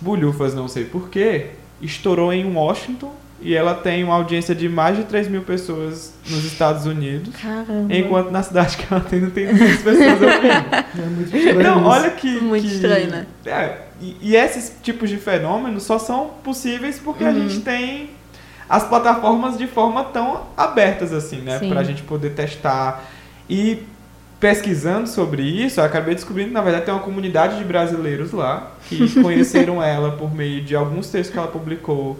Bulhufas, não sei porquê, estourou em Washington e ela tem uma audiência de mais de 3 mil pessoas nos Estados Unidos, Caramba. enquanto na cidade que ela tem não tem 200 pessoas ouvindo. É muito estranho. Então, isso. olha que. Muito que- estranho, né? É, e, e esses tipos de fenômenos só são possíveis porque a Uhum. gente tem as plataformas de forma tão abertas assim, né? Sim. Pra gente poder testar. E pesquisando sobre isso, eu acabei descobrindo que, na verdade, tem uma comunidade de brasileiros lá que *laughs* conheceram ela por meio de alguns textos que ela publicou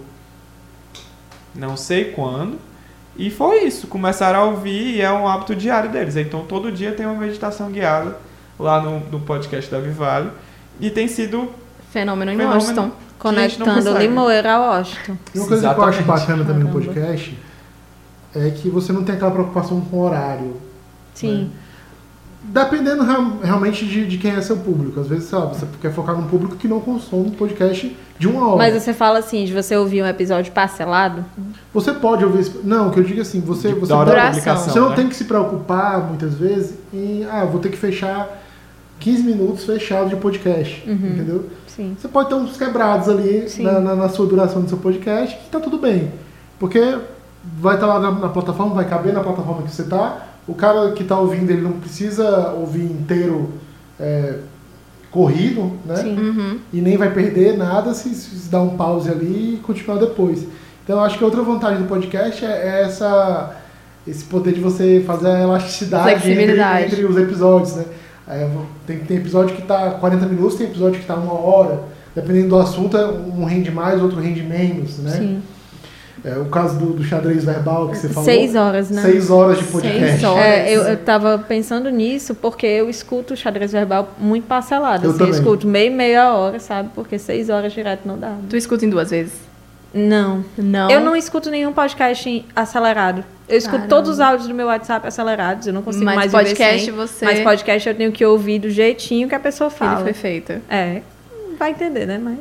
não sei quando. E foi isso, começaram a ouvir e é um hábito diário deles. Então todo dia tem uma meditação guiada lá no, no podcast da Vivale. E tem sido Fenômeno em Fenômeno. Washington. Conectando. Limoeiro a Washington. E uma coisa que eu acho Exatamente. bacana também no podcast é que você não tem aquela preocupação com o horário. Sim. Dependendo real- realmente de, de quem é seu público. Às vezes, lá, você quer focar num público que não consome podcast de uma hora. Mas você fala assim, de você ouvir um episódio parcelado? Você pode ouvir. esse- Não, o que eu digo é assim, você, de- você, da hora publicação. você não né? tem que se preocupar muitas vezes em. Ah, vou ter que fechar 15 minutos fechado de podcast. Entendeu? Sim. Você pode ter uns quebrados ali na, na- na sua duração do seu podcast que tá tudo bem. Porque vai estar lá na, na plataforma, vai caber na plataforma que você tá. O cara que tá ouvindo, ele não precisa ouvir inteiro é, corrido, né? Sim. Uhum. E nem vai perder nada se, se dar um pause ali e continuar depois. Então eu acho que outra vantagem do podcast é, é essa, esse poder de você fazer a elasticidade entre, entre os episódios, né? É, tem, tem episódio que tá 40 minutos, tem episódio que tá uma hora. Dependendo do assunto, um rende mais, outro rende menos, né? Sim. É, o caso do, do xadrez verbal que você falou. Seis horas, né? Seis horas de podcast. Seis horas. É, eu, eu tava pensando nisso porque eu escuto o xadrez verbal muito parcelado. Eu assim, eu escuto meia meia hora, sabe? Porque seis horas direto não dá. Tu escuta em duas vezes? Não. Não. Eu não escuto nenhum podcast em- acelerado. Eu escuto Caramba. todos os áudios do meu WhatsApp acelerados. Eu não consigo Mas mais podcast sem. você- Mas podcast eu tenho que ouvir do jeitinho que a pessoa Ele fala. foi feito. É. Vai entender, né? Mas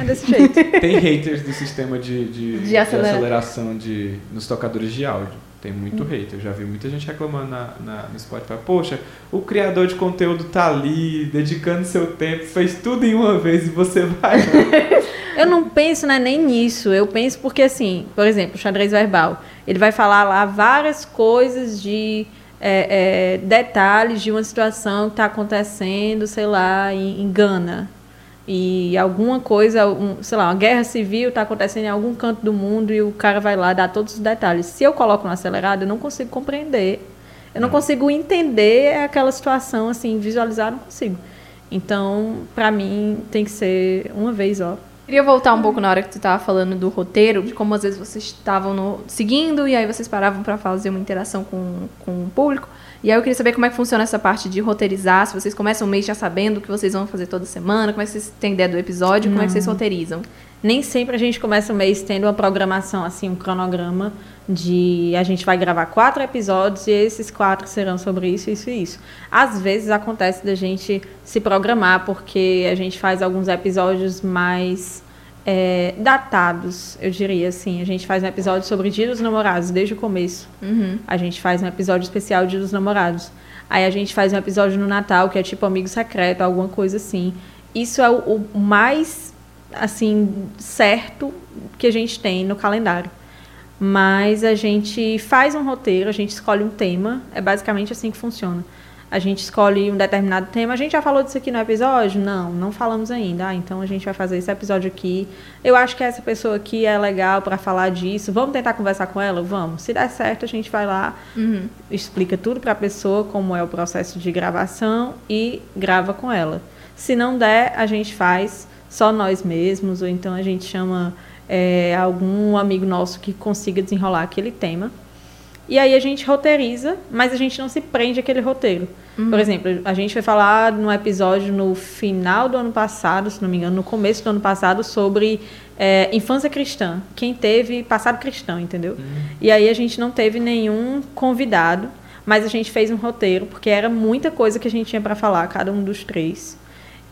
é desse jeito. *laughs* Tem haters do sistema de, de, De de acelera- aceleração de, nos tocadores de áudio. Tem muito Hum. hater. Eu já vi muita gente reclamando na, na, no Spotify. Poxa, o criador de conteúdo tá ali, dedicando seu tempo, fez tudo em uma vez e você vai. *laughs* Eu não penso né, nem nisso. Eu penso porque, assim, por exemplo, o xadrez verbal. Ele vai falar lá várias coisas de é, é, detalhes de uma situação que está acontecendo, sei lá, em, em Gana. E alguma coisa, um, sei lá, uma guerra civil está acontecendo em algum canto do mundo e o cara vai lá dar todos os detalhes. Se eu coloco no acelerado, eu não consigo compreender. Eu não consigo entender aquela situação, assim, visualizar, eu não consigo. Então, para mim, tem que ser uma vez, ó. Queria voltar um pouco na hora que tu tava falando do roteiro, de como às vezes vocês estavam no- seguindo e aí vocês paravam para fazer uma interação com, com o público. E aí eu queria saber como é que funciona essa parte de roteirizar, se vocês começam o mês já sabendo o que vocês vão fazer toda semana, como é que vocês têm ideia do episódio, como é que vocês roteirizam. Nem sempre a gente começa o mês tendo uma programação, assim, um cronograma de a gente vai gravar quatro episódios e esses quatro serão sobre isso, isso e isso. Às vezes acontece da gente se programar porque a gente faz alguns episódios mais é, datados, eu diria assim. A gente faz um episódio sobre Dia dos Namorados desde o começo. Uhum. A gente faz um episódio especial Dia dos Namorados. Aí a gente faz um episódio no Natal, que é tipo amigo secreto, alguma coisa assim. Isso é o, o mais, assim, certo que a gente tem no calendário. Mas a gente faz um roteiro, a gente escolhe um tema, é basicamente assim que funciona. A gente escolhe um determinado tema. A gente já falou disso aqui no episódio? Não, não falamos ainda. Ah, então a gente vai fazer esse episódio aqui. Eu acho que essa pessoa aqui é legal para falar disso. Vamos tentar conversar com ela? Vamos. Se der certo, a gente vai lá, Uhum. explica tudo para a pessoa como é o processo de gravação e grava com ela. Se não der, a gente faz só nós mesmos, ou então a gente chama é, algum amigo nosso que consiga desenrolar aquele tema. E aí a gente roteiriza, mas a gente não se prende àquele roteiro. Por exemplo, a gente foi falar num episódio no final do ano passado, se não me engano, no começo do ano passado, sobre é, infância cristã. Quem teve passado cristão, entendeu? E aí a gente não teve nenhum convidado, mas a gente fez um roteiro, porque era muita coisa que a gente tinha para falar, cada um dos três.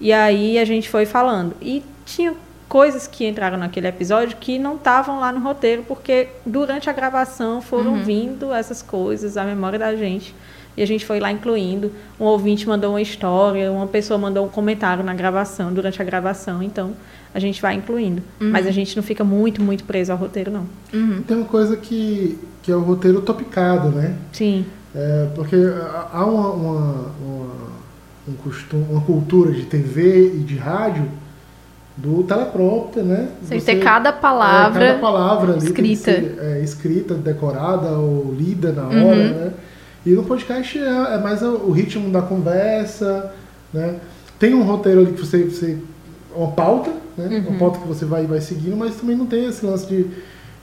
E aí a gente foi falando. E tinha coisas que entraram naquele episódio que não estavam lá no roteiro, porque durante a gravação foram vindo essas coisas à memória da gente. E a gente foi lá incluindo. Um ouvinte mandou uma história, uma pessoa mandou um comentário na gravação, durante a gravação. Então, a gente vai incluindo. Mas a gente não fica muito, muito preso ao roteiro, não. Uhum. Tem uma coisa que, que é o roteiro topicado, né? Sim. É, porque há uma, uma, uma, um costume, uma cultura de TV e de rádio do teleprompter, né? Sem Você- ter cada é, palavra. cada palavra ali escrita. ser, é, escrita, decorada ou lida na hora, Uhum. né? E no podcast é, é mais o, o ritmo da conversa, né? Tem um roteiro ali que você, você uma pauta, né? Uhum. Uma pauta que você vai vai seguindo, mas também não tem esse lance de,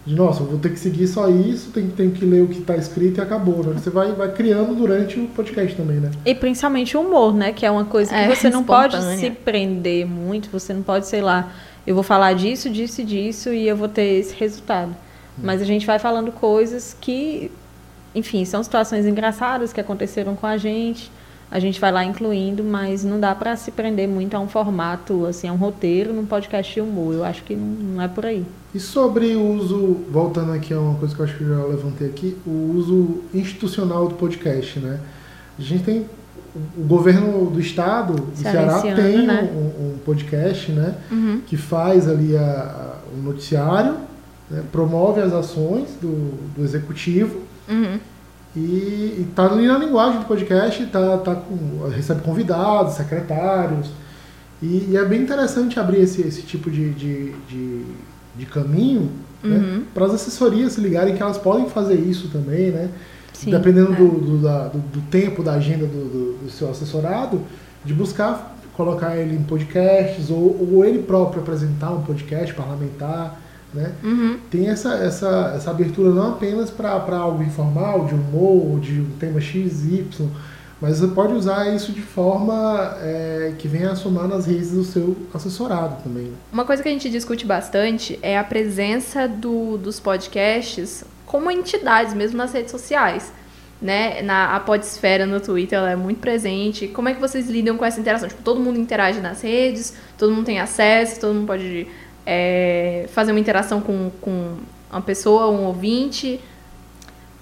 de nossa, eu vou ter que seguir só isso, tenho, tenho que ler o que está escrito e acabou. Né? Você vai, vai criando durante o podcast também, né? E principalmente o humor, né? Que é uma coisa que É, você não pode espontânea. se prender muito, você não pode, sei lá, eu vou falar disso, disso e disso e eu vou ter esse resultado. Mas a gente vai falando coisas que, enfim, são situações engraçadas que aconteceram com a gente. A gente vai lá incluindo, mas não dá para se prender muito a um formato, assim, a um roteiro num podcast de humor. Eu acho que não, não é por aí. E sobre o uso, voltando aqui a uma coisa que eu acho que eu já levantei aqui, o uso institucional do podcast, né? A gente tem o governo do estado do Ceará tem né? um, um podcast, né? Uhum. Que faz ali a, a- o noticiário, né, promove as ações do, do executivo Uhum. E está ali na linguagem do podcast, tá, tá com, recebe convidados, secretários. E, e é bem interessante abrir esse, esse tipo de, de, de, de caminho né, Uhum. para as assessorias se ligarem que elas podem fazer isso também, né? Sim. Dependendo do, do, da- do- do tempo, da agenda do, do- do seu assessorado, de buscar colocar ele em podcasts ou, ou ele próprio apresentar um podcast parlamentar, né? Uhum. tem essa, essa, essa abertura não apenas para algo informal, de humor, de um tema X, Y, mas você pode usar isso de forma é, que venha a somar nas redes do seu assessorado também. né? Uma coisa que a gente discute bastante é a presença do- dos podcasts como entidades, mesmo nas redes sociais. Né? Na a podesfera no Twitter ela é muito presente. Como é que vocês lidam com essa interação? Tipo, todo mundo interage nas redes, todo mundo tem acesso, todo mundo pode é, fazer uma interação com, com uma pessoa, um ouvinte.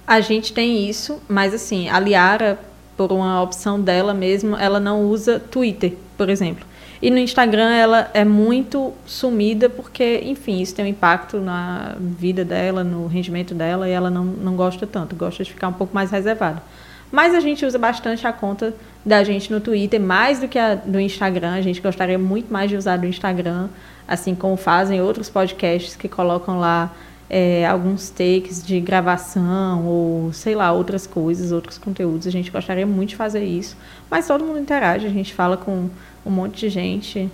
A gente tem isso, mas assim, a Liara, por uma opção dela mesmo, ela não usa Twitter, por exemplo. E no Instagram ela é muito sumida porque, enfim, isso tem um impacto na vida dela, no rendimento dela, e ela não, não gosta tanto, gosta de ficar um pouco mais reservada. Mas a gente usa bastante a conta da gente no Twitter, mais do que a do Instagram. A gente gostaria muito mais de usar do Instagram, assim como fazem outros podcasts que colocam lá é, alguns takes de gravação ou, sei lá, outras coisas, outros conteúdos. A gente gostaria muito de fazer isso. Mas todo mundo interage, a gente fala com um monte de gente.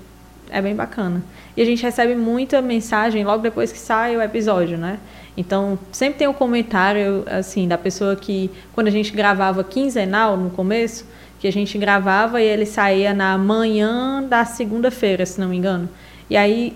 É bem bacana. E a gente recebe muita mensagem logo depois que sai o episódio, né? Então, sempre tem um comentário, assim, da pessoa que, quando a gente gravava quinzenal no começo, que a gente gravava e ele saía na manhã da segunda-feira, se não me engano. E aí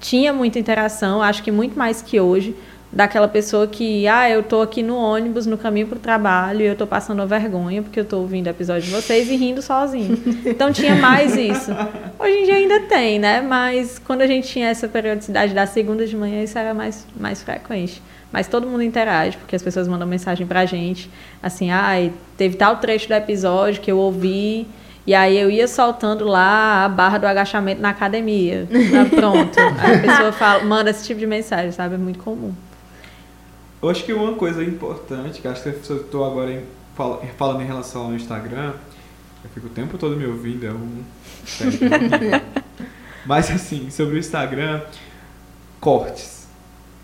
tinha muita interação, acho que muito mais que hoje, daquela pessoa que, ah, eu tô aqui no ônibus, no caminho pro trabalho, e eu tô passando vergonha porque eu tô ouvindo o episódio de vocês e rindo sozinho. Então tinha mais isso. Hoje em dia ainda tem, né? Mas quando a gente tinha essa periodicidade da segunda de manhã, isso era mais, mais frequente. Mas todo mundo interage, porque as pessoas mandam mensagem pra gente, assim, ai, teve tal trecho do episódio que eu ouvi, e aí eu ia soltando lá a barra do agachamento na academia. Pronto. Aí a pessoa fala, manda esse tipo de mensagem, sabe? É muito comum. Eu acho que uma coisa importante, que acho que eu estou agora em- fala- falando em relação ao Instagram, eu fico o tempo todo me ouvindo, é um. *laughs* Mas assim, sobre o Instagram, cortes.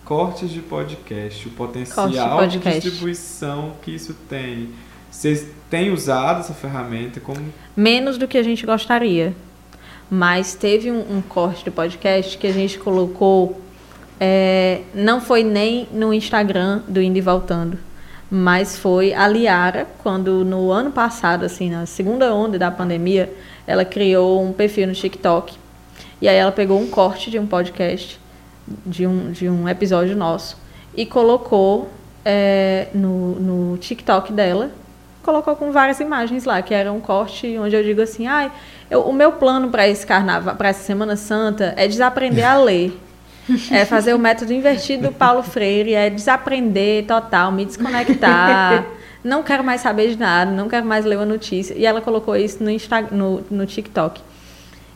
Cortes de podcast, o potencial de de podcast. distribuição que isso tem. Vocês têm usado essa ferramenta como Menos do que a gente gostaria. Mas teve um, um corte do podcast que a gente colocou. É, não foi nem no Instagram do Indo e Voltando, mas foi a Liara, quando no ano passado, assim, na segunda onda da pandemia, ela criou um perfil no TikTok. E aí ela pegou um corte de um podcast, de um, de um episódio nosso, e colocou é, no, no TikTok dela, colocou com várias imagens lá, que era um corte onde eu digo assim, ai, eu- o meu plano para esse carnaval, para essa Semana Santa é desaprender a *laughs* ler. É fazer o método invertido do Paulo Freire, é desaprender total, me desconectar. *laughs* Não quero mais saber de nada, não quero mais ler uma notícia. E ela colocou isso no, Insta, no, no TikTok.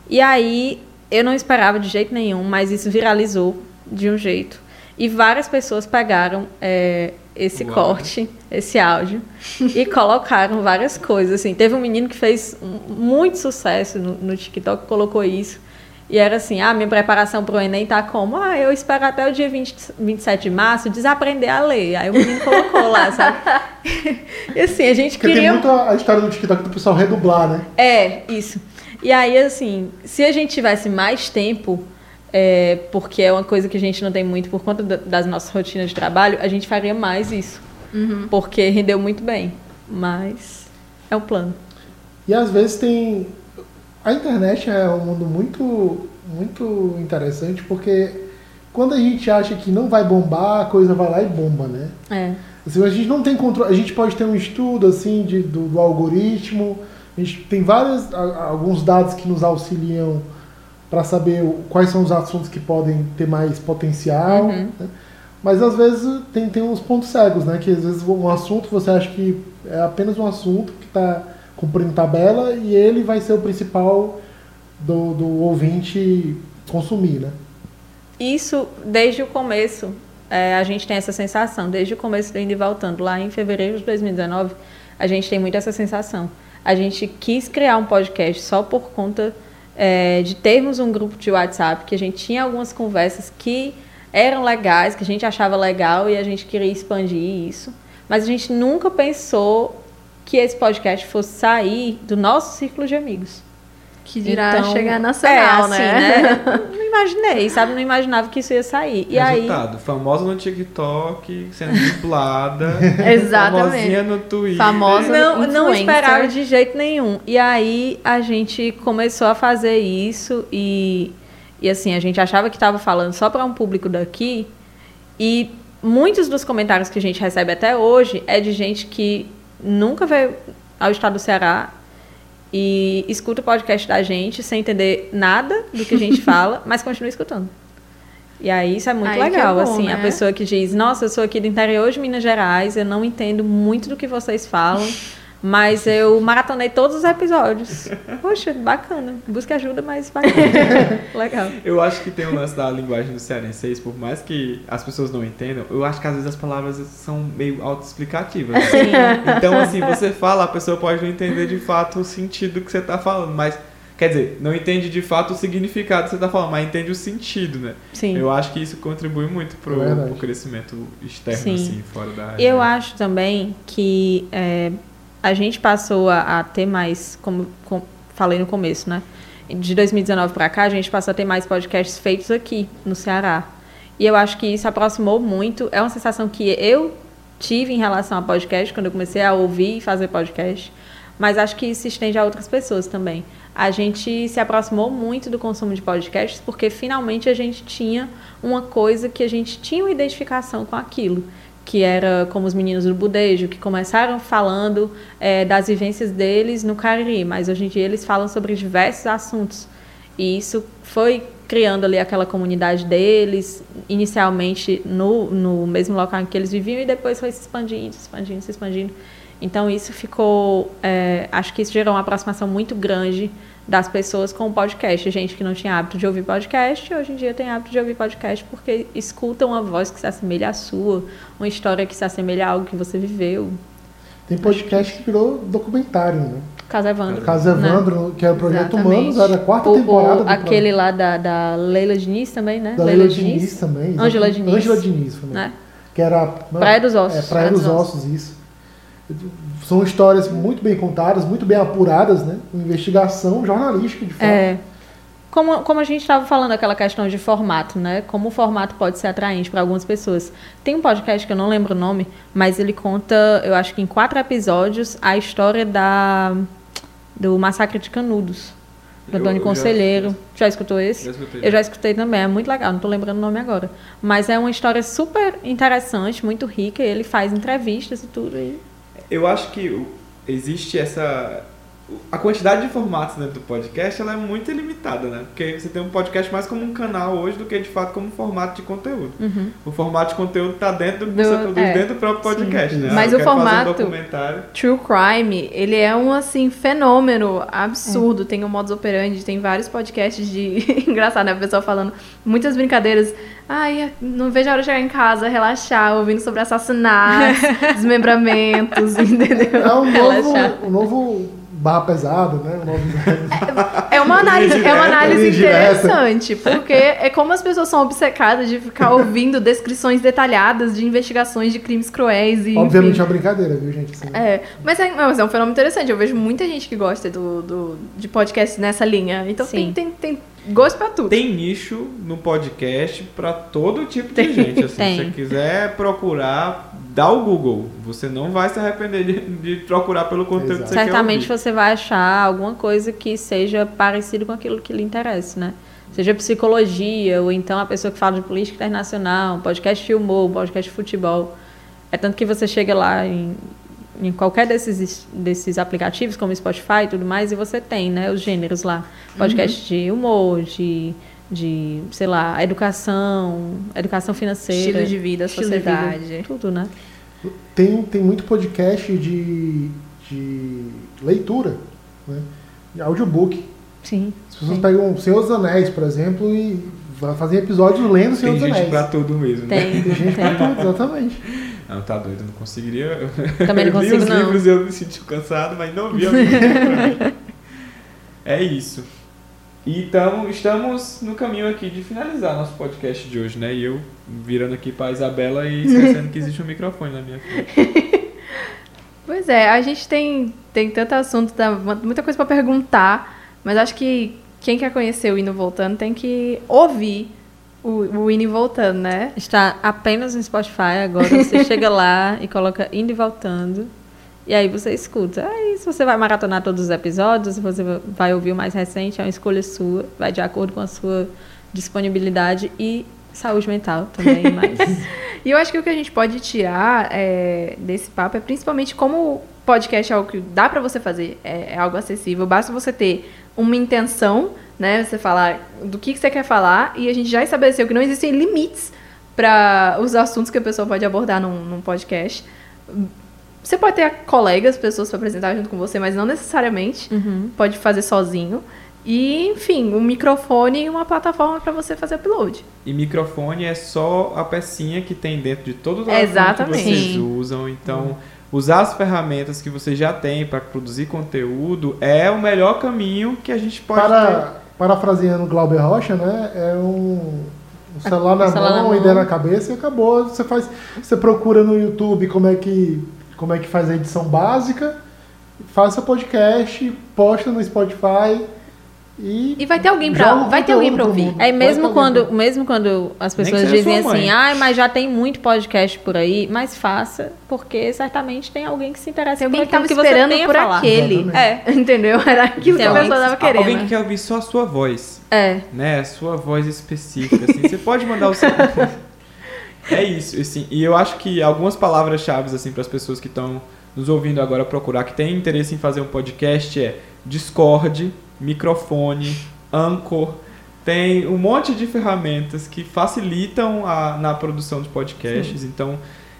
E aí, eu não esperava de jeito nenhum, mas isso viralizou de um jeito. E várias pessoas pegaram é, esse áudio. corte, esse áudio, e colocaram várias coisas. Assim. Teve um menino que fez muito sucesso no, no TikTok, colocou isso. E era assim, ah, minha preparação para o Enem tá como? Ah, eu espero até o dia 20, 27 de março desaprender a ler. Aí o menino colocou lá, sabe? *laughs* E assim, a gente Porque queria... tem muito a história do TikTok do pessoal redublar, né? É, isso. E aí, assim, se a gente tivesse mais tempo é, porque é uma coisa que a gente não tem muito por conta da- das nossas rotinas de trabalho, a gente faria mais isso. Porque rendeu muito bem. Mas é um plano. E às vezes tem. A internet é um mundo muito, muito interessante porque quando a gente acha que não vai bombar, a coisa vai lá e bomba, né? É. Assim, a gente não tem controle. A gente pode ter um estudo assim de, do, do algoritmo. A gente tem vários, alguns dados que nos auxiliam para saber quais são os assuntos que podem ter mais potencial. Uhum. né? Mas às vezes tem, tem uns pontos cegos, né? Que às vezes um assunto você acha que é apenas um assunto que está cumprindo tabela e ele vai ser o principal do, do ouvinte consumir, né? Isso, desde o começo, é, a gente tem essa sensação. Desde o começo do Indo e Voltando, lá em fevereiro de 2019, a gente tem muito essa sensação. A gente quis criar um podcast só por conta é, de termos um grupo de WhatsApp, que a gente tinha algumas conversas que eram legais, que a gente achava legal e a gente queria expandir isso. Mas a gente nunca pensou que esse podcast fosse sair do nosso círculo de amigos. Que dirá Então, chegar nacional, é, assim, né? *laughs* Não imaginei, sabe? Não imaginava que isso ia sair. E aí, Resultado, famosa no TikTok, sendo dublada. *laughs* Exatamente. Famosinha no Twitter. Famosa. não, não esperava de jeito nenhum. E aí a gente começou a fazer isso e, e assim, a gente achava que estava falando só para um público daqui. E muitos dos comentários que a gente recebe até hoje é de gente que nunca veio ao estado do Ceará e escuta o podcast da gente sem entender nada do que a gente *laughs* fala, mas continua escutando. E aí isso é muito Aí é legal, bom, assim, a né? pessoa que diz, nossa, eu sou aqui do interior de Minas Gerais, eu não entendo muito do que vocês falam, mas eu maratonei todos os episódios. *laughs* Poxa, bacana. Busque ajuda, mas bacana. *laughs* legal. Eu acho que tem um lance da linguagem do cearense, por mais que as pessoas não entendam, eu acho que às vezes as palavras são meio autoexplicativas. né? *laughs* Sim. Então, assim, você fala, a pessoa pode não entender de fato o sentido que você tá falando, mas, quer dizer, não entende de fato o significado que você tá falando, mas entende o sentido, né? Sim. Eu acho que isso contribui muito pro, É verdade. pro crescimento externo, Sim. assim, fora da área. Eu acho também que é, a gente passou a, a ter mais, como, com- falei no começo, né? De 2019 para cá, a gente passou a ter mais podcasts feitos aqui, no Ceará. E eu acho que isso aproximou muito. É uma sensação que eu tive em relação a podcast, quando eu comecei a ouvir e fazer podcast. Mas acho que isso se estende a outras pessoas também. A gente se aproximou muito do consumo de podcasts porque finalmente a gente tinha uma coisa que a gente tinha uma identificação com aquilo que era como os meninos do Budejo, que começaram falando eh, das vivências deles no Cariri, mas hoje em dia eles falam sobre diversos assuntos. E isso foi criando ali aquela comunidade deles, inicialmente no, no mesmo local em que eles viviam, e depois foi se expandindo, se expandindo, se expandindo. Então isso ficou. eh, acho que isso gerou uma aproximação muito grande das pessoas com o podcast. Gente que não tinha hábito de ouvir podcast, hoje em dia tem hábito de ouvir podcast porque escuta uma voz que se assemelha à sua, uma história que se assemelha a algo que você viveu. Tem podcast que virou documentário, né? Casa Evandro. Caso Evandro, que era o Projeto Exatamente. Humanos, era a quarta O- temporada o- aquele lá da, da Leila Diniz também, né? da Leila Diniz, também. Ângela. Diniz. Ângela Diniz também. Né? Que era... Praia dos Ossos. É, Praia dos Ossos, isso. São histórias muito bem contadas, muito bem apuradas, né? Uma investigação jornalística, de fato. É. Como, como a gente estava falando, aquela questão de formato, né? Como o formato pode ser atraente para algumas pessoas. Tem um podcast que eu não lembro o nome, mas ele conta, eu acho que em quatro episódios, a história da do massacre de Canudos, do Eu- Antônio eu já- Conselheiro. Já, escutou esse? Já escutei. Eu já escutei também, é muito legal, não estou lembrando o nome agora. Mas é uma história super interessante, muito rica, e ele faz entrevistas e tudo. E... Eu acho que existe essa. A quantidade de formatos dentro do podcast ela é muito limitada, né? Porque você tem um podcast mais como um canal hoje do que de fato como um formato de conteúdo. Uhum. O formato de conteúdo está dentro do que Do- você produz é, dentro do próprio podcast, sim. né? Mas Eu o um formato- documentário. True Crime, ele é um assim fenômeno absurdo. Tem o modus operandi, tem vários podcasts de *laughs* engraçado, né? A pessoa falando muitas brincadeiras. Ai, não vejo a hora de chegar em casa, relaxar, ouvindo sobre assassinatos, *laughs* desmembramentos, *laughs* entendeu? É um novo, Relaxar. um novo barra pesada, né? *laughs* É uma análise, é uma análise interessante, porque é como as pessoas são obcecadas de ficar *laughs* ouvindo descrições detalhadas de investigações de crimes cruéis e. Obviamente enfim. é uma brincadeira, viu, gente? Assim, É, mas é, mas é um fenômeno interessante. Eu vejo muita gente que gosta do, do- de podcast nessa linha. Então tem, Sim. tem, tem gosto pra tudo. Tem nicho no podcast pra todo tipo de gente. Assim, Tem. Se você quiser procurar, dá o Google. Você não vai se arrepender de, de procurar pelo conteúdo Exato. que você Certamente você vai achar alguma coisa que seja parecido com aquilo que lhe interessa, né? Seja psicologia, ou então a pessoa que fala de política internacional, podcast de humor, um podcast de futebol. É tanto que você chega lá em, em qualquer desses, desses aplicativos, como Spotify e tudo mais, e você tem, né, os gêneros lá. Podcast de humor, de, de, sei lá, educação, educação financeira. Estilo de vida, estilo de vida, sociedade. tudo, né? Tem, tem muito podcast de, de leitura, né? De audiobook. Sim. As pessoas Sim. pegam Senhor dos Anéis, por exemplo, e vai fazer episódios lendo Senhor Tem dos gente Anéis. pra tudo mesmo. né? Tem, Tem gente pra tem. tudo, exatamente. Não, tá doido, eu não conseguiria. *laughs* Também não Eu li consigo, os não. livros e eu me senti cansado, mas não vi pra. *laughs* É isso. E tamo, estamos no caminho aqui de finalizar nosso podcast de hoje, né? E eu virando aqui pra Isabela e *laughs* esquecendo que existe um microfone na minha frente. *laughs* Pois é, a gente tem, tem tanto assunto, tá, muita coisa pra perguntar, mas acho que quem quer conhecer o Hino Voltando tem que ouvir o, o Hino Voltando, né? Está apenas no Spotify agora. Você *laughs* chega lá e coloca indo e voltando. E aí você escuta. Aí se você vai maratonar todos os episódios, se você vai ouvir o mais recente, é uma escolha sua. Vai de acordo com a sua disponibilidade e saúde mental também. Mas *laughs* E eu acho que o que a gente pode tirar é, desse papo é principalmente como podcast é algo que dá pra você fazer, é, é algo acessível, basta você ter uma intenção, né? Você falar do que, que você quer falar e a gente já estabeleceu que não existem limites para os assuntos que a pessoa pode abordar num, num podcast. Você pode ter colegas, pessoas para apresentar junto com você, mas não necessariamente. Uhum. Pode fazer sozinho. E, enfim, um microfone e uma plataforma para você fazer upload. E microfone é só a pecinha que tem dentro de todos os Exatamente. que vocês Sim. usam. Então, usar as ferramentas que você já tem para produzir conteúdo é o melhor caminho que a gente pode ter. Para, parafraseando Glauber Rocha, né? É um, um celular na celular mão, na uma mão. ideia na cabeça e acabou. Você faz, você procura no YouTube como é que como é que faz a edição básica, faça podcast, posta no Spotify e E vai ter alguém o vai ter alguém pro ouvir. Vai mesmo quando, pra- mesmo quando as que pessoas dizem assim, ai, mas já tem muito podcast por aí, mas faça, porque certamente tem alguém que se interessa Tem alguém por que que você esperando tem a por falar. aquele. É, *laughs* Entendeu? Era aquilo que Tem a alguém pessoa que- tava querendo. Alguém que quer ouvir só a sua voz. é. né? A sua voz específica, assim. Você pode mandar o seu... *laughs* é isso, assim. E eu acho que algumas palavras-chave, assim, para as pessoas que estão nos ouvindo agora procurar, que têm interesse em fazer um podcast é Discord, microfone, Anchor. Tem um monte de ferramentas que facilitam a, na produção de podcasts. Então,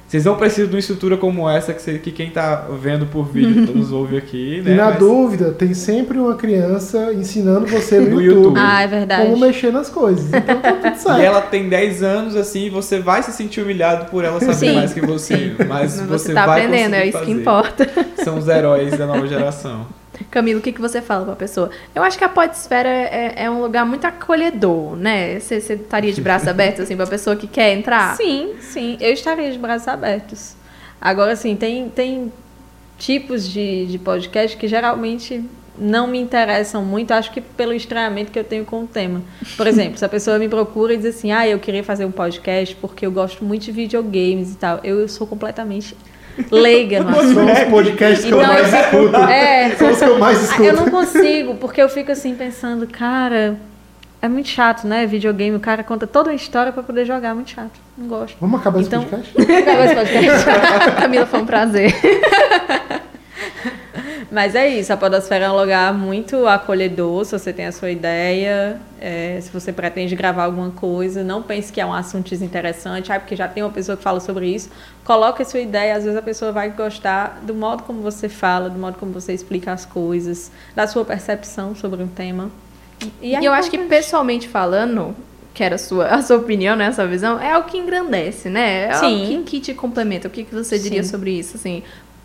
vocês não precisam de uma estrutura como essa que, você- que quem está vendo por vídeo *laughs* nos ouve aqui, né? E na Mas- dúvida, tem sempre uma criança ensinando você no, *laughs* No YouTube, YouTube. Ah, é verdade. como mexer nas coisas. Então tá tudo *laughs* certo. E ela tem 10 anos, assim, e você vai se sentir humilhado por ela saber Sim, mais que você. Mas Mas você, você tá vai aprendendo, é isso que fazer. importa. São os heróis da nova geração. Camilo, o que, que você fala pra pessoa? Eu acho que a podesfera é, é um lugar muito acolhedor, né? Você estaria de braços abertos, assim, pra pessoa que quer entrar? Sim, sim. Eu estaria de braços abertos. Agora, assim, tem, tem tipos de, de podcast que geralmente não me interessam muito, acho que pelo estranhamento que eu tenho com o tema. Por exemplo, se a pessoa me procura e diz assim, ah, eu queria fazer um podcast porque eu gosto muito de videogames e tal. Eu, eu sou completamente leiga no assunto. São os podcasts que eu Então, mais eu escuto. É, São os que eu mais Ah, escuto. Eu não consigo, porque eu fico assim pensando, cara, é muito chato, né? Videogame, o cara conta toda a história pra poder jogar, é muito chato. Não gosto. Vamos acabar Então- *laughs* esse podcast? Acabou esse podcast. Camila, foi um prazer. *laughs* Mas é isso, a Podosfera é um lugar muito acolhedor, se você tem a sua ideia, é, se você pretende gravar alguma coisa, não pense que é um assunto desinteressante, ah, porque já tem uma pessoa que fala sobre isso, coloque a sua ideia, às vezes a pessoa vai gostar do modo como você fala, do modo como você explica as coisas, da sua percepção sobre um tema. E, é eu acho que pessoalmente falando, que era a sua, a sua opinião, né, a sua visão, é algo que engrandece, né? É Sim. que, que te complementa. O que, que você diria Sim. sobre isso, assim?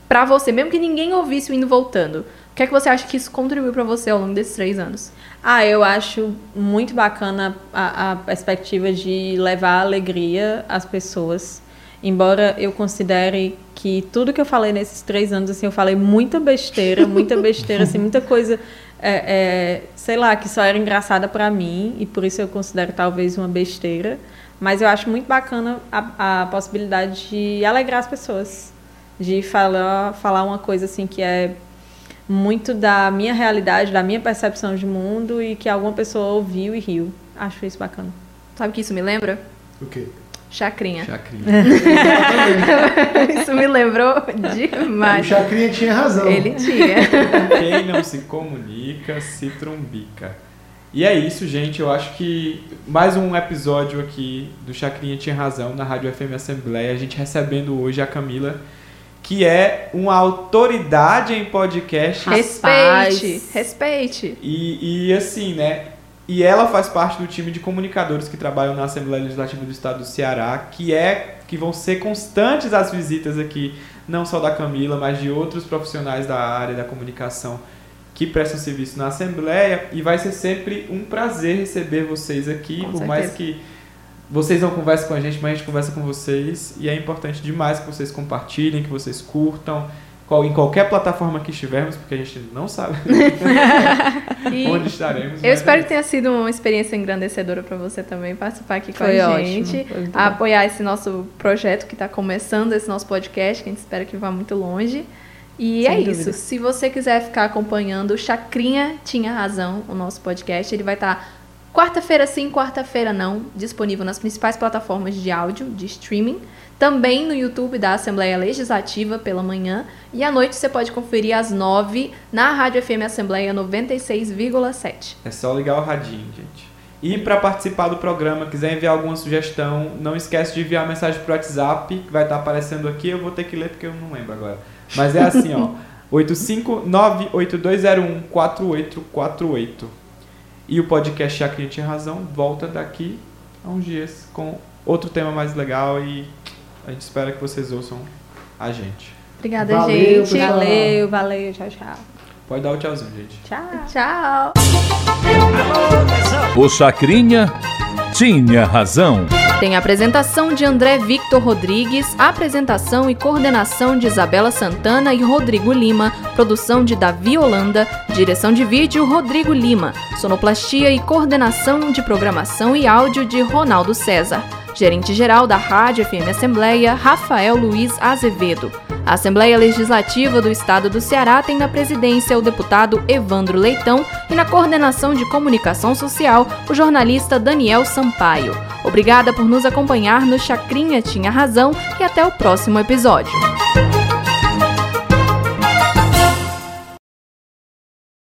Pra você, mesmo que ninguém ouvisse o indo voltando? O que é que você acha que isso contribuiu pra você ao longo desses três anos? Ah, eu acho muito bacana a, a perspectiva de levar alegria às pessoas. Embora eu considere que tudo que eu falei nesses três anos, assim, eu falei muita besteira, muita besteira, assim, muita coisa, é, é, sei lá, que só era engraçada pra mim e por isso eu considero talvez uma besteira. Mas eu acho muito bacana a, a possibilidade de alegrar as pessoas, de falar, falar uma coisa assim que é muito da minha realidade, da minha percepção de mundo e que alguma pessoa ouviu e riu. Acho isso bacana. Sabe o que isso me lembra? O quê? Chacrinha. Chacrinha. *laughs* isso me lembrou O demais. Chacrinha tinha razão. Ele tinha. *laughs* Quem não se comunica, se trumbica. E é isso, gente. Eu acho que mais um episódio aqui do Chacrinha Tinha Razão na Rádio FM Assembleia. A gente recebendo hoje a Camila, que é uma autoridade em podcast. Respeite. Respeite. E, e assim, né? E ela faz parte do time de comunicadores que trabalham na Assembleia Legislativa do Estado do Ceará, que é que vão ser constantes as visitas aqui, não só da Camila, mas de outros profissionais da área da comunicação que prestam serviço na Assembleia. E vai ser sempre um prazer receber vocês aqui, Com por certeza. mais que vocês não conversem com a gente, mas a gente conversa com vocês. E é importante demais que vocês compartilhem, que vocês curtam. qual- Em qualquer plataforma que estivermos, porque a gente não sabe *laughs* onde estaremos. eu espero é que tenha sido uma experiência engrandecedora para você também participar aqui com Foi a ótimo, gente, apoiar esse nosso projeto que está começando, esse nosso podcast, que a gente espera que vá muito longe. E Sem é dúvida. isso. Se você quiser ficar acompanhando, o Chacrinha tinha razão, o nosso podcast, ele vai estar quarta-feira sim, quarta-feira não, disponível nas principais plataformas de áudio, de streaming. Também no YouTube da Assembleia Legislativa pela manhã. E à noite você pode conferir às nove na Rádio FM Assembleia 96,7. É só ligar o radinho, gente. E para participar do programa, quiser enviar alguma sugestão, não esquece de enviar mensagem pro WhatsApp, que vai estar aparecendo aqui. Eu vou ter que ler porque eu não lembro agora. Mas é assim, ó. *laughs* 85982014848. E o podcast Chacrinha Tinha Razão volta daqui a uns dias com outro tema mais legal e a gente espera que vocês ouçam a gente. Obrigada, Valeu, gente. pessoal. Valeu, valeu, tchau, tchau. Pode dar o tchauzinho, gente. Tchau. Tchau. O Chacrinha tinha razão. Tem apresentação de André Victor Rodrigues, apresentação e coordenação de Isabela Santana e Rodrigo Lima, produção de Davi Holanda, direção de vídeo Rodrigo Lima, sonoplastia e coordenação de programação e áudio de Ronaldo César. Gerente-geral da Rádio FM Assembleia, Rafael Luiz Azevedo. A Assembleia Legislativa do Estado do Ceará tem na presidência o deputado Evandro Leitão e na coordenação de comunicação social o jornalista Daniel Sampaio. Obrigada por nos acompanhar no Chacrinha Tinha Razão e até o próximo episódio.